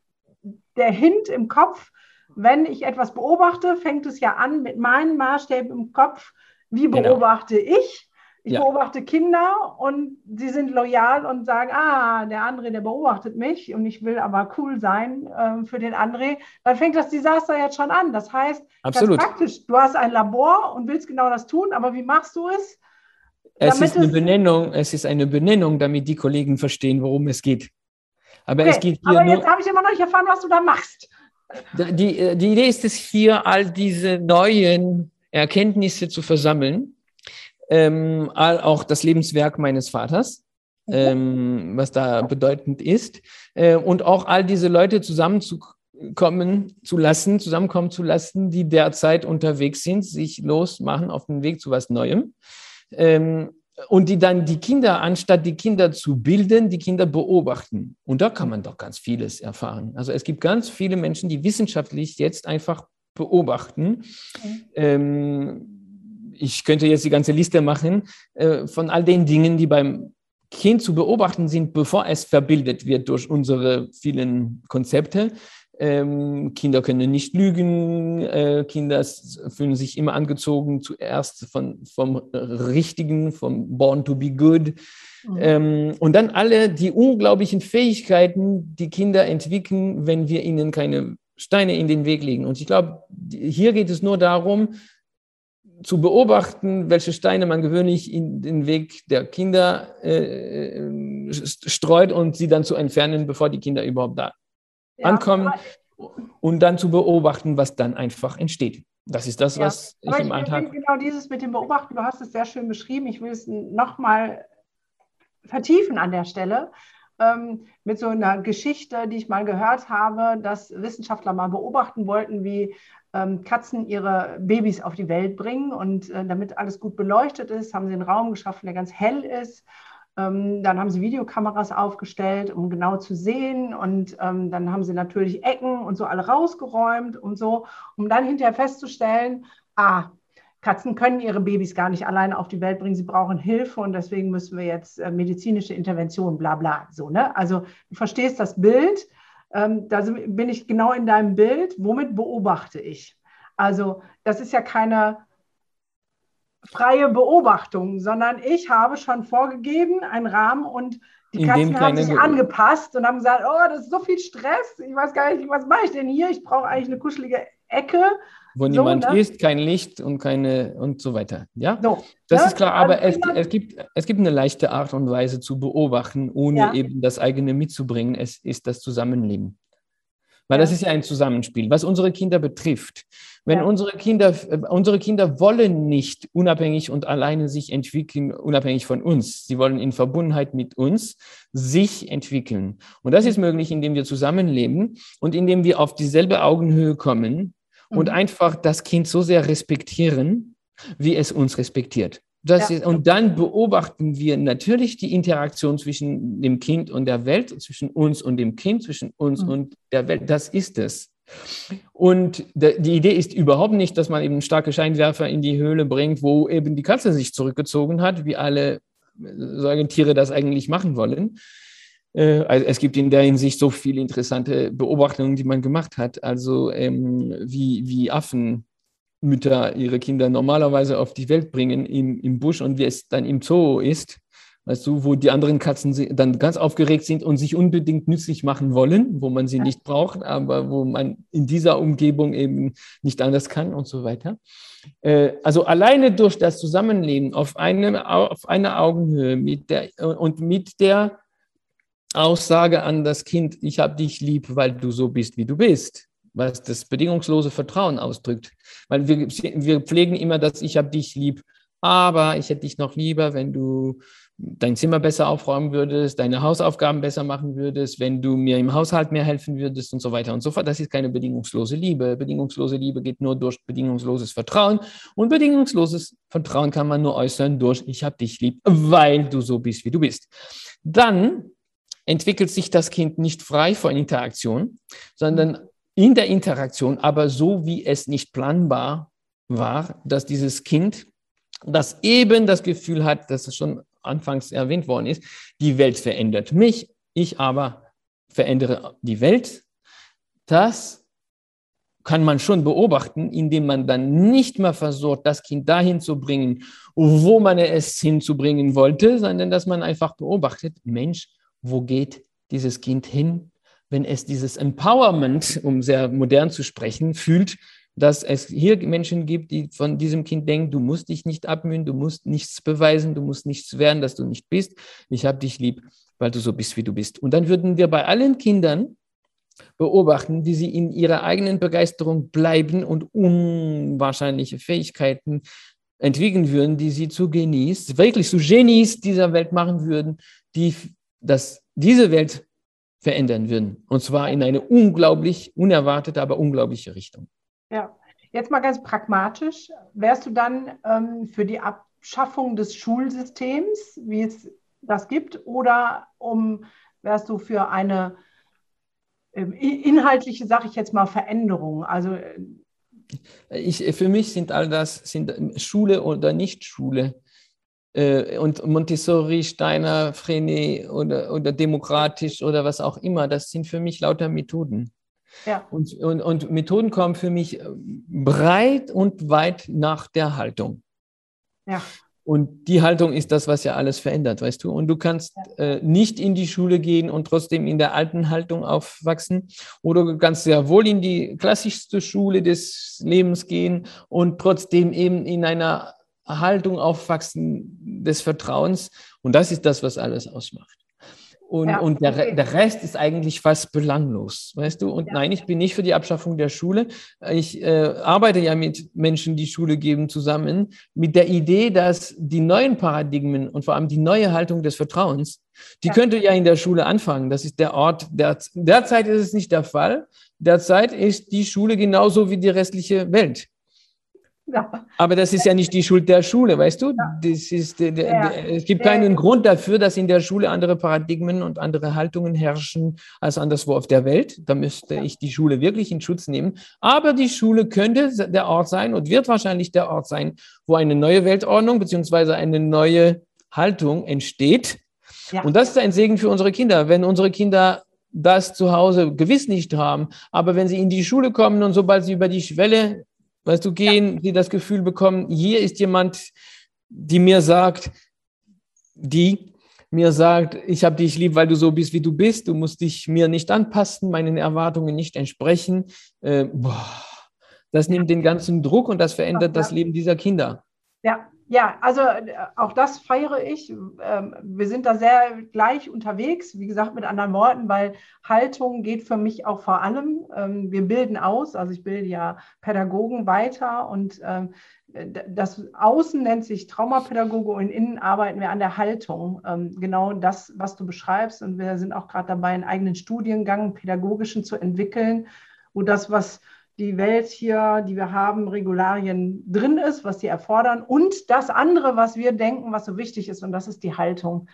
der Hint im Kopf. Wenn ich etwas beobachte, fängt es ja an mit meinen Maßstäben im Kopf. Wie genau. beobachte genau. ich? Ich ja. beobachte Kinder und sie sind loyal und sagen, ah, der andere, der beobachtet mich und ich will aber cool sein äh, für den André. Dann fängt das Desaster jetzt schon an. Das heißt, Absolut. praktisch, du hast ein Labor und willst genau das tun, aber wie machst du es? Es ist, eine Benennung, es ist eine Benennung, damit die Kollegen verstehen, worum es geht. Aber, okay, es geht hier aber jetzt habe ich immer noch nicht erfahren, was du da machst. Die, äh, die Idee ist es hier, all diese neuen Erkenntnisse zu versammeln. Ähm, auch das Lebenswerk meines Vaters, mhm. ähm, was da bedeutend ist. Äh, und auch all diese Leute zusammenzukommen zu lassen, zusammenkommen zu lassen, die derzeit unterwegs sind, sich losmachen auf den Weg zu was Neuem. Ähm, und die dann die Kinder, anstatt die Kinder zu bilden, die Kinder beobachten. Und da kann man doch ganz vieles erfahren. Also es gibt ganz viele Menschen, die wissenschaftlich jetzt einfach beobachten. Mhm. Ähm, ich könnte jetzt die ganze Liste machen äh, von all den Dingen, die beim Kind zu beobachten sind, bevor es verbildet wird durch unsere vielen Konzepte. Ähm, Kinder können nicht lügen, äh, Kinder fühlen sich immer angezogen, zuerst von, vom Richtigen, vom Born to be good. Mhm. Ähm, und dann alle die unglaublichen Fähigkeiten, die Kinder entwickeln, wenn wir ihnen keine Steine in den Weg legen. Und ich glaube, hier geht es nur darum, zu beobachten, welche Steine man gewöhnlich in den Weg der Kinder äh, äh streut und sie dann zu entfernen, bevor die Kinder überhaupt da ja, ankommen und dann zu beobachten, was dann einfach entsteht. Das ist das, was ja, ich im Alltag. Genau dieses mit dem Beobachten, du hast es sehr schön beschrieben. Ich will es nochmal vertiefen an der Stelle. Ähm, mit so einer Geschichte, die ich mal gehört habe, dass Wissenschaftler mal beobachten wollten, wie Katzen ihre Babys auf die Welt bringen. Und äh, damit alles gut beleuchtet ist, haben sie einen Raum geschaffen, der ganz hell ist. Ähm, dann haben sie Videokameras aufgestellt, um genau zu sehen. Und ähm, dann haben sie natürlich Ecken und so alle rausgeräumt und so, um dann hinterher festzustellen, ah, Katzen können ihre Babys gar nicht alleine auf die Welt bringen, sie brauchen Hilfe und deswegen müssen wir jetzt äh, medizinische Interventionen, bla bla. So, ne? Also du verstehst das Bild, ähm, da bin ich genau in deinem Bild, womit beobachte ich? Also das ist ja keine freie Beobachtung, sondern ich habe schon vorgegeben, einen Rahmen und die Katzen haben sich angepasst und haben gesagt, oh, das ist so viel Stress, ich weiß gar nicht, was mache ich denn hier? Ich brauche eigentlich eine kuschelige Ecke. Wo so, niemand ne? ist, kein Licht und keine und so weiter. Ja, so, das ne? ist klar, aber also, es, es, gibt, es gibt eine leichte Art und Weise zu beobachten, ohne ja. eben das eigene mitzubringen. Es ist das Zusammenleben. Weil ja. das ist ja ein Zusammenspiel. Was unsere Kinder betrifft, wenn ja. unsere Kinder, unsere Kinder wollen nicht unabhängig und alleine sich entwickeln, unabhängig von uns. Sie wollen in Verbundenheit mit uns sich entwickeln. Und das ist möglich, indem wir zusammenleben und indem wir auf dieselbe Augenhöhe kommen und mhm. einfach das Kind so sehr respektieren, wie es uns respektiert. Das ja. ist, und dann beobachten wir natürlich die Interaktion zwischen dem Kind und der Welt, zwischen uns und dem Kind, zwischen uns mhm. und der Welt. Das ist es. Und die Idee ist überhaupt nicht, dass man eben starke Scheinwerfer in die Höhle bringt, wo eben die Katze sich zurückgezogen hat, wie alle Säugetiere das eigentlich machen wollen. Äh, also es gibt in der Hinsicht so viele interessante Beobachtungen, die man gemacht hat. Also ähm, wie, wie Affen Mütter ihre Kinder normalerweise auf die Welt bringen im, im Busch und wie es dann im Zoo ist, weißt du, wo die anderen Katzen dann ganz aufgeregt sind und sich unbedingt nützlich machen wollen, wo man sie nicht braucht, aber wo man in dieser Umgebung eben nicht anders kann und so weiter. Äh, also alleine durch das Zusammenleben auf, einem, auf einer Augenhöhe mit der, und mit der Aussage an das Kind, ich habe dich lieb, weil du so bist, wie du bist, was das bedingungslose Vertrauen ausdrückt. Weil wir, wir pflegen immer das Ich habe dich lieb, aber ich hätte dich noch lieber, wenn du dein Zimmer besser aufräumen würdest, deine Hausaufgaben besser machen würdest, wenn du mir im Haushalt mehr helfen würdest und so weiter und so fort. Das ist keine bedingungslose Liebe. Bedingungslose Liebe geht nur durch bedingungsloses Vertrauen und bedingungsloses Vertrauen kann man nur äußern durch Ich habe dich lieb, weil du so bist, wie du bist. Dann entwickelt sich das Kind nicht frei von Interaktion, sondern in der Interaktion, aber so wie es nicht planbar war, dass dieses Kind, das eben das Gefühl hat, dass es schon anfangs erwähnt worden ist, die Welt verändert mich, ich aber verändere die Welt. Das kann man schon beobachten, indem man dann nicht mehr versucht, das Kind dahin zu bringen, wo man es hinzubringen wollte, sondern dass man einfach beobachtet, Mensch, wo geht dieses Kind hin? wenn es dieses Empowerment, um sehr modern zu sprechen, fühlt, dass es hier Menschen gibt, die von diesem Kind denken, du musst dich nicht abmühen, du musst nichts beweisen, du musst nichts werden, dass du nicht bist. Ich habe dich lieb, weil du so bist, wie du bist. Und dann würden wir bei allen Kindern beobachten, wie sie in ihrer eigenen Begeisterung bleiben und unwahrscheinliche Fähigkeiten entwickeln würden, die sie zu Genies, wirklich zu Genies dieser Welt machen würden, die das, diese Welt verändern würden. Und zwar in eine unglaublich unerwartete, aber unglaubliche Richtung. Ja, jetzt mal ganz pragmatisch. Wärst du dann ähm, für die Abschaffung des Schulsystems, wie es das gibt, oder um, wärst du für eine ähm, inhaltliche, sage ich jetzt mal, Veränderung? Also äh, ich, für mich sind all das sind Schule oder Nicht-Schule und Montessori, Steiner, Frenet oder, oder demokratisch oder was auch immer, das sind für mich lauter Methoden. Ja. Und, und, und Methoden kommen für mich äh, breit und weit nach der Haltung. Ja. Und die Haltung ist das, was ja alles verändert, weißt du? Und du kannst ja. äh, nicht in die Schule gehen und trotzdem in der alten Haltung aufwachsen. Oder du kannst sehr wohl in die klassischste Schule des Lebens gehen und trotzdem eben in einer Haltung aufwachsen des Vertrauens. Und das ist das, was alles ausmacht. Und, ja, und der, okay. der Rest ist eigentlich fast belanglos, weißt du? Und ja. nein, ich bin nicht für die Abschaffung der Schule. Ich äh, arbeite ja mit Menschen, die Schule geben, zusammen, mit der Idee, dass die neuen Paradigmen und vor allem die neue Haltung des Vertrauens, die ja. könnte ja in der Schule anfangen. Das ist der Ort, der, derzeit ist es nicht der Fall. Derzeit ist die Schule genauso wie die restliche Welt. Ja. Aber das ist ja nicht die Schuld der Schule, weißt du? Ja. Das ist, der, ja. es gibt keinen Grund dafür, dass in der Schule andere Paradigmen und andere Haltungen herrschen als anderswo auf der Welt. Da müsste ich die Schule wirklich in Schutz nehmen. Aber die Schule könnte der Ort sein und wird wahrscheinlich der Ort sein, wo eine neue Weltordnung beziehungsweise eine neue Haltung entsteht. Und das ist ein Segen für unsere Kinder. Wenn unsere Kinder das zu Hause gewiss nicht haben, aber wenn sie in die Schule kommen und sobald sie über die Schwelle Weißt du, gehen, ja. die das Gefühl bekommen, hier ist jemand, die mir sagt, die mir sagt, ich habe dich lieb, weil du so bist, wie du bist. Du musst dich mir nicht anpassen, meinen Erwartungen nicht entsprechen. Äh, boah, das nimmt den ganzen Druck und das verändert ja. das Leben dieser Kinder. Ja, ja, also äh, auch das feiere ich. Ähm, wir sind da sehr gleich unterwegs, wie gesagt, mit anderen Worten, weil Haltung geht für mich auch vor allem. Ähm, wir bilden aus, also ich bilde ja Pädagogen weiter und ähm, das Außen nennt sich Traumapädagoge und innen arbeiten wir an der Haltung. Genau das, was du beschreibst. Und wir sind auch gerade dabei, einen eigenen Studiengang, pädagogischen zu entwickeln, wo das, was die Welt hier, die wir haben, Regularien drin ist, was sie erfordern und das andere, was wir denken, was so wichtig ist, und das ist die Haltung.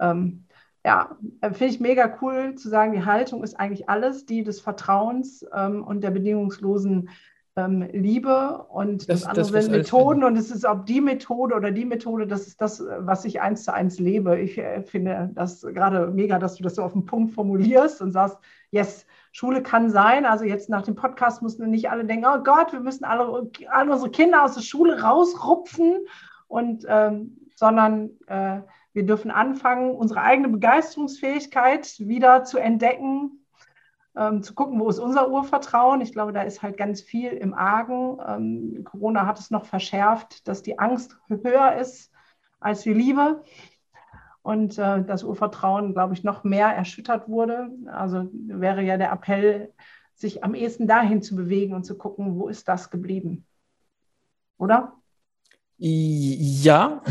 Ähm, ja, äh, finde ich mega cool zu sagen, die Haltung ist eigentlich alles, die des Vertrauens ähm, und der bedingungslosen ähm, Liebe und das, das andere das, sind Methoden und es ist ob die Methode oder die Methode, das ist das, was ich eins zu eins lebe. Ich äh, finde das gerade mega, dass du das so auf den Punkt formulierst und sagst, yes, Schule kann sein. Also jetzt nach dem Podcast mussten nicht alle denken, oh Gott, wir müssen alle, alle unsere Kinder aus der Schule rausrupfen. Und ähm, sondern äh, wir dürfen anfangen, unsere eigene Begeisterungsfähigkeit wieder zu entdecken, ähm, zu gucken, wo ist unser Urvertrauen. Ich glaube, da ist halt ganz viel im Argen. Ähm, Corona hat es noch verschärft, dass die Angst höher ist als die Liebe und äh, das Urvertrauen, glaube ich, noch mehr erschüttert wurde. Also wäre ja der Appell, sich am ehesten dahin zu bewegen und zu gucken, wo ist das geblieben? Oder? Ja,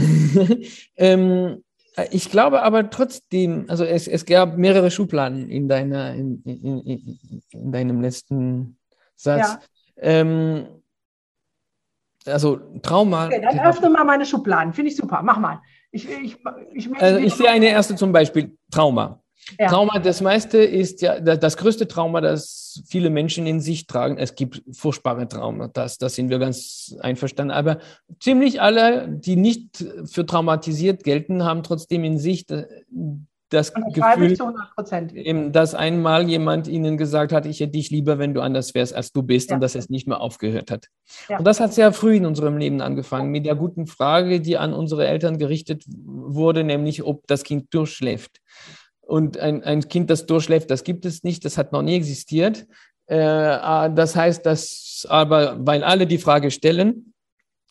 ähm, ich glaube aber trotzdem, also es, es gab mehrere Schubladen in, deiner, in, in, in, in deinem letzten Satz. Ja. Ähm, also Trauma. Okay, dann öffne mal meine Schubladen, finde ich super, mach mal. Ich, ich, ich, also ich sehe eine erste zum Beispiel, Trauma. Ja. Trauma, das meiste ist ja das größte Trauma, das viele Menschen in sich tragen. Es gibt furchtbare Trauma, das, das sind wir ganz einverstanden. Aber ziemlich alle, die nicht für traumatisiert gelten, haben trotzdem in sich das Gefühl, eben, dass einmal jemand ihnen gesagt hat, ich hätte dich lieber, wenn du anders wärst, als du bist ja. und dass es nicht mehr aufgehört hat. Ja. Und das hat sehr früh in unserem Leben angefangen, mit der guten Frage, die an unsere Eltern gerichtet wurde, nämlich ob das Kind durchschläft. Und ein, ein Kind, das durchschläft, das gibt es nicht, das hat noch nie existiert. Äh, ah, das heißt, dass aber, weil alle die Frage stellen,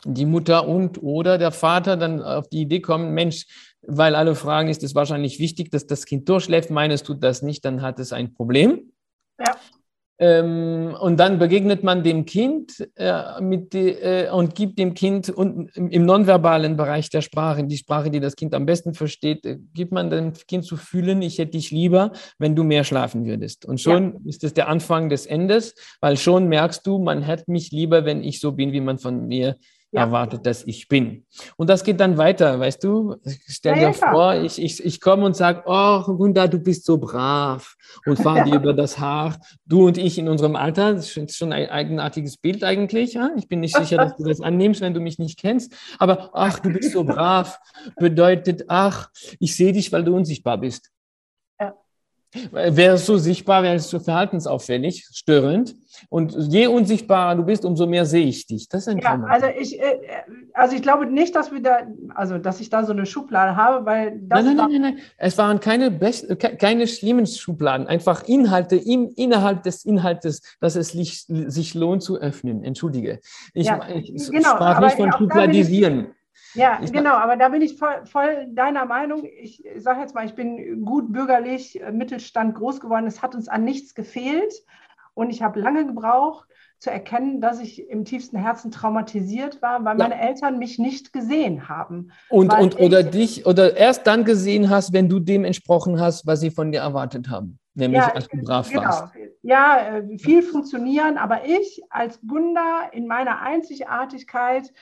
die Mutter und oder der Vater dann auf die Idee kommen, Mensch, weil alle fragen, ist es wahrscheinlich wichtig, dass das Kind durchschläft. Meines tut das nicht, dann hat es ein Problem. Ja. Ähm, und dann begegnet man dem Kind äh, mit äh, und gibt dem Kind und im nonverbalen Bereich der Sprache, die Sprache, die das Kind am besten versteht, äh, gibt man dem Kind zu fühlen, ich hätte dich lieber, wenn du mehr schlafen würdest. Und schon ja. ist es der Anfang des Endes, weil schon merkst du, man hätte mich lieber, wenn ich so bin, wie man von mir ja. erwartet, dass ich bin. Und das geht dann weiter, weißt du? Stell dir ja, vor, ich, ich, ich komme und sage, oh, Gunda, du bist so brav und fahre dir über das Haar. Du und ich in unserem Alter, das ist schon ein eigenartiges Bild eigentlich. Ja? Ich bin nicht sicher, dass du das annimmst, wenn du mich nicht kennst. Aber ach, du bist so brav, bedeutet, ach, ich sehe dich, weil du unsichtbar bist. Es so sichtbar, es so verhaltensauffällig, störend. Und je unsichtbarer du bist, umso mehr sehe ich dich. Das ist ein ja, also ich, äh, also ich glaube nicht, dass wir da, also dass ich da so eine Schublade habe, weil das nein, nein, nein, nein, nein. Es waren keine keine schlimmen Schubladen, einfach Inhalte im, innerhalb des Inhaltes, dass es sich, sich lohnt zu öffnen. Entschuldige. Ich, ja, ich genau, sprach nicht von Schubladisieren. Ja, ich genau, aber da bin ich voll, voll deiner Meinung. Ich sage jetzt mal, ich bin gut bürgerlich, äh, Mittelstand groß geworden. Es hat uns an nichts gefehlt. Und ich habe lange gebraucht, zu erkennen, dass ich im tiefsten Herzen traumatisiert war, weil ja. meine Eltern mich nicht gesehen haben. Und, und oder dich oder erst dann gesehen hast, wenn du dem entsprochen hast, was sie von dir erwartet haben, nämlich ja, als du brav genau. warst. Ja, äh, viel funktionieren, aber ich als Gunda in meiner Einzigartigkeit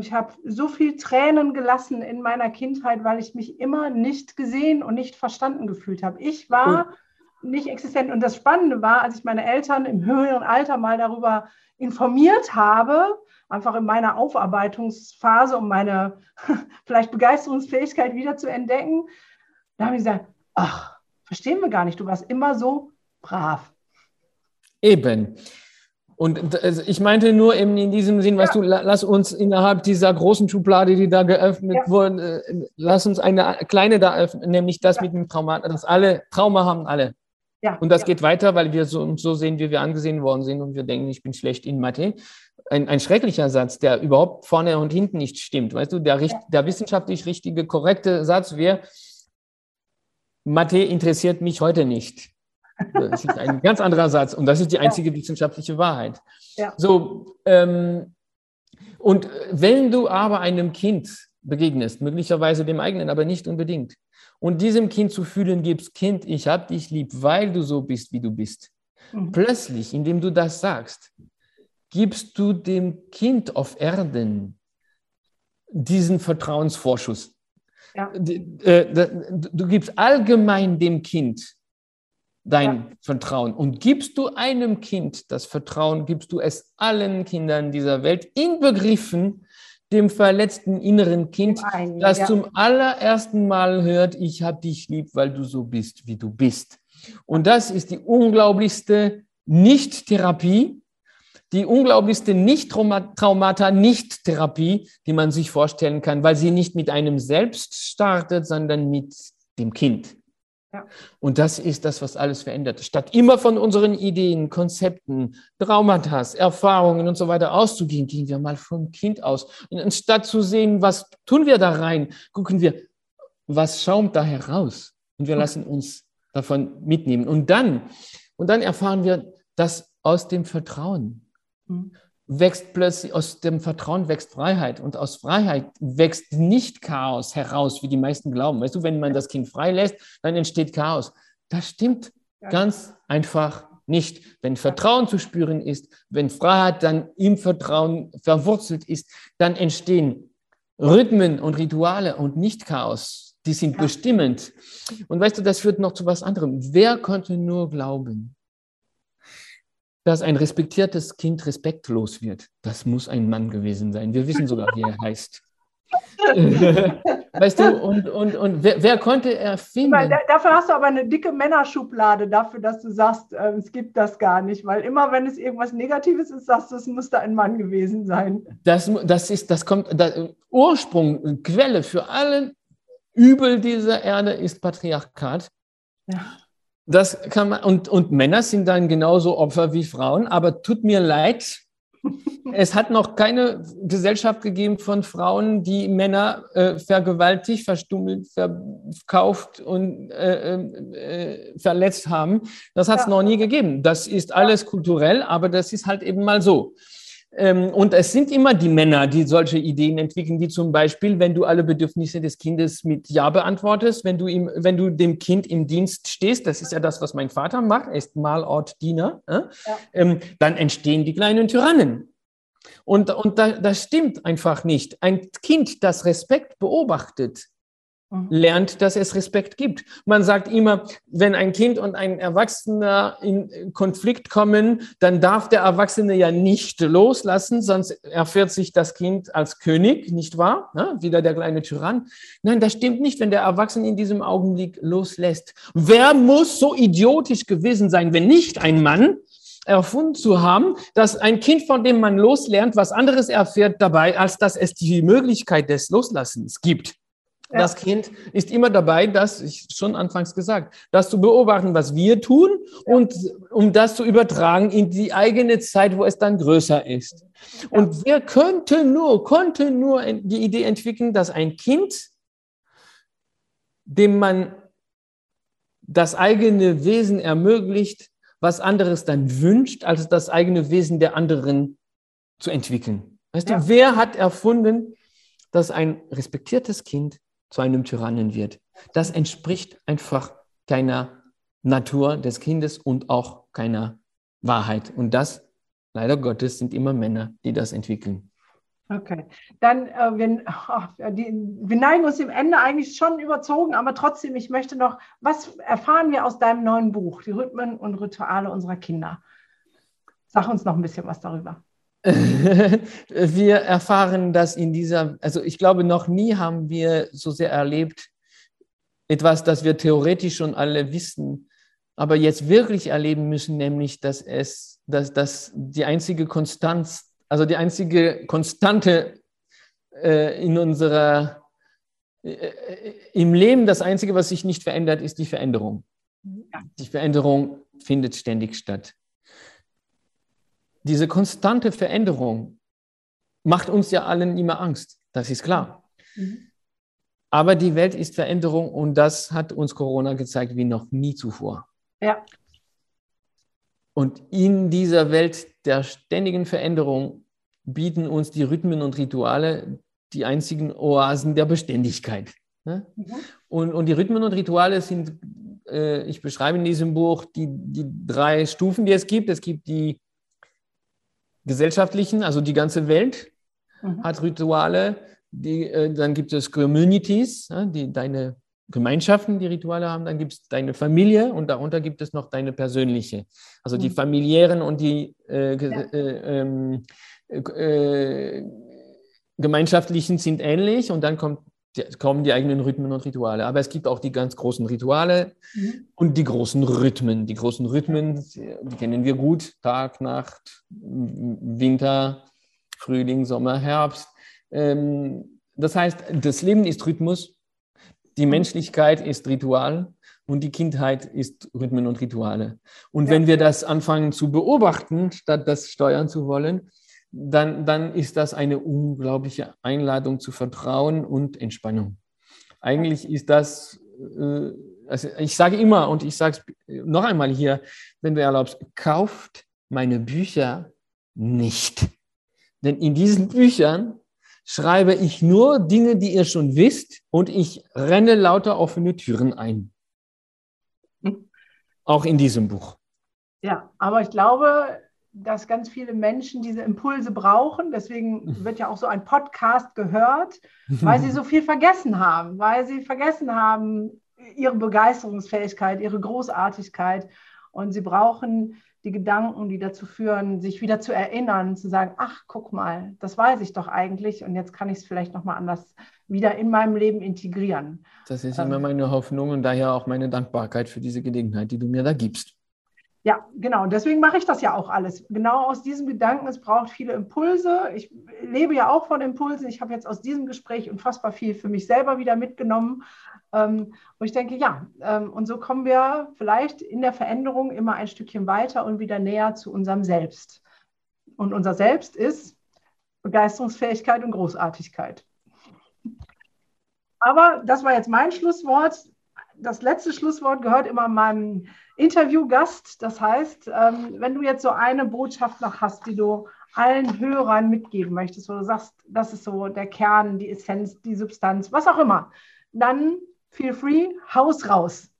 ich habe so viel Tränen gelassen in meiner Kindheit, weil ich mich immer nicht gesehen und nicht verstanden gefühlt habe. Ich war nicht existent. Und das Spannende war, als ich meine Eltern im höheren Alter mal darüber informiert habe, einfach in meiner Aufarbeitungsphase, um meine vielleicht Begeisterungsfähigkeit wieder zu entdecken, da haben sie gesagt, ach, verstehen wir gar nicht, du warst immer so brav. Eben. Und also ich meinte nur in, in diesem Sinn, ja. weißt du, lass uns innerhalb dieser großen Schublade, die da geöffnet ja. wurde, äh, lass uns eine kleine da öffnen, nämlich das ja. mit dem Trauma, dass alle Trauma haben alle. Ja. Und das geht weiter, weil wir so, so sehen, wie wir angesehen worden sind und wir denken, ich bin schlecht in Mathe. ein, ein schrecklicher Satz, der überhaupt vorne und hinten nicht stimmt. Weißt du, der, ja. der wissenschaftlich richtige, korrekte Satz wäre, Mathe interessiert mich heute nicht. Das ist ein ganz anderer Satz und das ist die einzige ja. wissenschaftliche Wahrheit. Ja. So, ähm, und wenn du aber einem Kind begegnest, möglicherweise dem eigenen, aber nicht unbedingt, und diesem Kind zu fühlen gibst, Kind, ich hab dich lieb, weil du so bist, wie du bist. Mhm. Plötzlich, indem du das sagst, gibst du dem Kind auf Erden diesen Vertrauensvorschuss. Ja. Äh, du gibst allgemein dem Kind dein ja. Vertrauen. Und gibst du einem Kind das Vertrauen, gibst du es allen Kindern dieser Welt, inbegriffen dem verletzten inneren Kind, einen, das ja. zum allerersten Mal hört, ich habe dich lieb, weil du so bist, wie du bist. Und das ist die unglaublichste Nicht-Therapie, die unglaublichste Nicht-Traumata, Nicht-Therapie, die man sich vorstellen kann, weil sie nicht mit einem selbst startet, sondern mit dem Kind. Ja. Und das ist das, was alles verändert. Statt immer von unseren Ideen, Konzepten, Traumata, Erfahrungen und so weiter auszugehen, gehen wir mal vom Kind aus. Und anstatt zu sehen, was tun wir da rein, gucken wir, was schaumt da heraus. Und wir lassen uns davon mitnehmen. Und dann, und dann erfahren wir, dass aus dem Vertrauen mhm wächst plötzlich, aus dem Vertrauen wächst Freiheit und aus Freiheit wächst nicht Chaos heraus, wie die meisten glauben. Weißt du, wenn man das Kind frei lässt, dann entsteht Chaos. Das stimmt ganz einfach nicht. Wenn Vertrauen zu spüren ist, wenn Freiheit dann im Vertrauen verwurzelt ist, dann entstehen Rhythmen und Rituale und nicht Chaos. Die sind bestimmend. Und weißt du, das führt noch zu was anderem. Wer konnte nur glauben, dass ein respektiertes Kind respektlos wird. Das muss ein Mann gewesen sein. Wir wissen sogar, wie er heißt. weißt du, und, und, und wer, wer konnte erfinden? Weil, dafür hast du aber eine dicke Männerschublade, dafür, dass du sagst, äh, es gibt das gar nicht. Weil immer, wenn es irgendwas Negatives ist, sagst du, es musste ein Mann gewesen sein. Das, das ist, das kommt, das, Ursprung, Quelle für alle Übel dieser Erde ist Patriarchat. Ja. Das kann man, und, und Männer sind dann genauso Opfer wie Frauen, aber tut mir leid, es hat noch keine Gesellschaft gegeben von Frauen, die Männer äh, vergewaltigt, verstummelt, verkauft und äh, äh, verletzt haben. Das hat es ja. noch nie gegeben. Das ist alles kulturell, aber das ist halt eben mal so. Ähm, und es sind immer die Männer, die solche Ideen entwickeln, wie zum Beispiel, wenn du alle Bedürfnisse des Kindes mit Ja beantwortest, wenn du, ihm, wenn du dem Kind im Dienst stehst, das ist ja das, was mein Vater macht, er ist Malortdiener, äh? ja. ähm, dann entstehen die kleinen Tyrannen. Und, und da, das stimmt einfach nicht. Ein Kind, das Respekt beobachtet. Lernt, dass es Respekt gibt. Man sagt immer, wenn ein Kind und ein Erwachsener in Konflikt kommen, dann darf der Erwachsene ja nicht loslassen, sonst erfährt sich das Kind als König, nicht wahr? Ja, wieder der kleine Tyrann. Nein, das stimmt nicht, wenn der Erwachsene in diesem Augenblick loslässt. Wer muss so idiotisch gewesen sein, wenn nicht ein Mann, erfunden zu haben, dass ein Kind, von dem man loslernt, was anderes erfährt dabei, als dass es die Möglichkeit des Loslassens gibt. Ja. Das Kind ist immer dabei, das, ich schon anfangs gesagt, das zu beobachten, was wir tun ja. und um das zu übertragen in die eigene Zeit, wo es dann größer ist. Ja. Und wir könnten nur, konnte nur die Idee entwickeln, dass ein Kind, dem man das eigene Wesen ermöglicht, was anderes dann wünscht, als das eigene Wesen der anderen zu entwickeln. Weißt du, wer hat erfunden, dass ein respektiertes Kind zu einem Tyrannen wird. Das entspricht einfach keiner Natur des Kindes und auch keiner Wahrheit. Und das, leider Gottes, sind immer Männer, die das entwickeln. Okay, dann, äh, wir, oh, die, wir neigen uns dem Ende eigentlich schon überzogen, aber trotzdem, ich möchte noch, was erfahren wir aus deinem neuen Buch, die Rhythmen und Rituale unserer Kinder? Sag uns noch ein bisschen was darüber. wir erfahren das in dieser, also ich glaube, noch nie haben wir so sehr erlebt, etwas, das wir theoretisch schon alle wissen, aber jetzt wirklich erleben müssen, nämlich, dass es, dass, dass die einzige Konstanz, also die einzige Konstante äh, in unserer, äh, äh im Leben, das einzige, was sich nicht verändert, ist die Veränderung. Die Veränderung findet ständig statt diese konstante Veränderung macht uns ja allen immer Angst, das ist klar. Mhm. Aber die Welt ist Veränderung und das hat uns Corona gezeigt wie noch nie zuvor. Ja. Und in dieser Welt der ständigen Veränderung bieten uns die Rhythmen und Rituale die einzigen Oasen der Beständigkeit. Ne? Mhm. Und, und die Rhythmen und Rituale sind, äh, ich beschreibe in diesem Buch die, die drei Stufen, die es gibt. Es gibt die gesellschaftlichen, also die ganze Welt mhm. hat Rituale. Die, äh, dann gibt es Communities, ja, die, deine Gemeinschaften, die Rituale haben. Dann gibt es deine Familie und darunter gibt es noch deine persönliche. Also die mhm. familiären und die äh, ja. Äh, ähm, äh, gemeinschaftlichen sind ähnlich und dann kommt, kommen die eigenen Rhythmen und Rituale. Aber es gibt auch die ganz großen Rituale mhm. und die großen Rhythmen. Die großen Rhythmen, die kennen wir gut, Tag, Nacht, Winter, Frühling, Sommer, Herbst. Ähm, das heißt, das Leben ist Rhythmus, die mhm. Menschlichkeit ist Ritual und die Kindheit ist Rhythmen und Rituale. Und ja. wenn wir das anfangen zu beobachten, statt das steuern zu wollen, dann, dann ist das eine unglaubliche Einladung zu Vertrauen und Entspannung. Eigentlich ist das, äh, also ich sage immer und ich sage es noch einmal hier, wenn du erlaubst, kauft meine Bücher nicht. Denn in diesen Büchern schreibe ich nur Dinge, die ihr schon wisst und ich renne lauter offene Türen ein. Hm. Auch in diesem Buch. Ja, aber ich glaube, dass ganz viele Menschen diese Impulse brauchen. Deswegen wird ja auch so ein Podcast gehört, weil sie so viel vergessen haben, weil sie vergessen haben ihre Begeisterungsfähigkeit, ihre Großartigkeit. Und sie brauchen die Gedanken, die dazu führen, sich wieder zu erinnern, zu sagen, ach, guck mal, das weiß ich doch eigentlich und jetzt kann ich es vielleicht nochmal anders wieder in meinem Leben integrieren. Das ist immer ähm. meine Hoffnung und daher auch meine Dankbarkeit für diese Gelegenheit, die du mir da gibst. Ja, genau. Und deswegen mache ich das ja auch alles. Genau aus diesem Gedanken, es braucht viele Impulse. Ich lebe ja auch von Impulsen. Ich habe jetzt aus diesem Gespräch unfassbar viel für mich selber wieder mitgenommen. Ähm, wo ich denke, ja, ähm, und so kommen wir vielleicht in der Veränderung immer ein Stückchen weiter und wieder näher zu unserem Selbst. Und unser Selbst ist Begeisterungsfähigkeit und Großartigkeit. Aber das war jetzt mein Schlusswort. Das letzte Schlusswort gehört immer meinem Interviewgast. Das heißt, ähm, wenn du jetzt so eine Botschaft noch hast, die du allen Hörern mitgeben möchtest, wo du sagst, das ist so der Kern, die Essenz, die Substanz, was auch immer, dann feel free, Haus raus.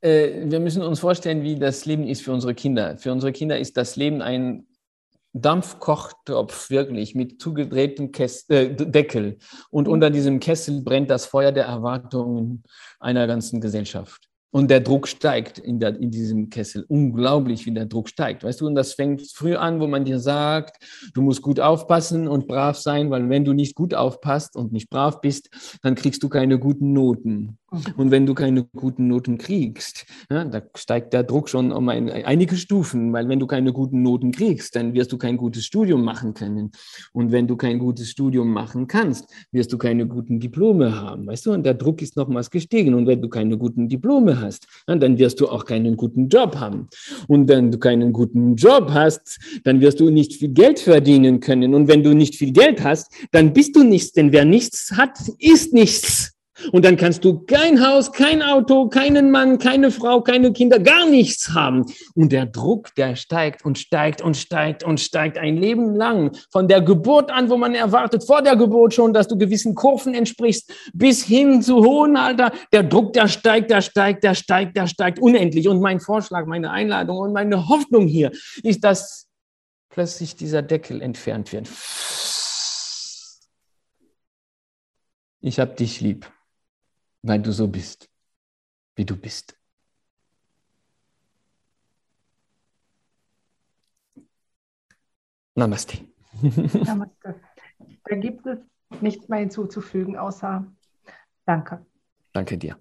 Äh, wir müssen uns vorstellen, wie das Leben ist für unsere Kinder. Für unsere Kinder ist das Leben ein Dampfkochtopf, wirklich, mit zugedrehtem Kess äh, Deckel. Und mhm. unter diesem Kessel brennt das Feuer der Erwartungen einer ganzen Gesellschaft. Und der Druck steigt in, der, in diesem Kessel. Unglaublich, wie der Druck steigt. Weißt du, und das fängt früh an, wo man dir sagt, du musst gut aufpassen und brav sein, weil wenn du nicht gut aufpasst und nicht brav bist, dann kriegst du keine guten Noten. Und wenn du keine guten Noten kriegst, ja, da steigt der Druck schon um ein, einige Stufen, weil wenn du keine guten Noten kriegst, dann wirst du kein gutes Studium machen können. Und wenn du kein gutes Studium machen kannst, wirst du keine guten Diplome haben. Weißt du, und der Druck ist nochmals gestiegen. Und wenn du keine guten Diplome hast, hast, dann wirst du auch keinen guten Job haben. Und wenn du keinen guten Job hast, dann wirst du nicht viel Geld verdienen können. Und wenn du nicht viel Geld hast, dann bist du nichts, denn wer nichts hat, ist nichts. Und dann kannst du kein Haus, kein Auto, keinen Mann, keine Frau, keine Kinder, gar nichts haben. Und der Druck, der steigt und steigt und steigt und steigt ein Leben lang. Von der Geburt an, wo man erwartet, vor der Geburt schon, dass du gewissen Kurven entsprichst, bis hin zu hohen Alter. Der Druck, der steigt, der steigt, der steigt, der steigt unendlich. Und mein Vorschlag, meine Einladung und meine Hoffnung hier ist, dass plötzlich dieser Deckel entfernt wird. Ich hab dich lieb weil du so bist, wie du bist. Namaste. Namaste. Da gibt es nichts mehr hinzuzufügen, außer Danke. Danke dir.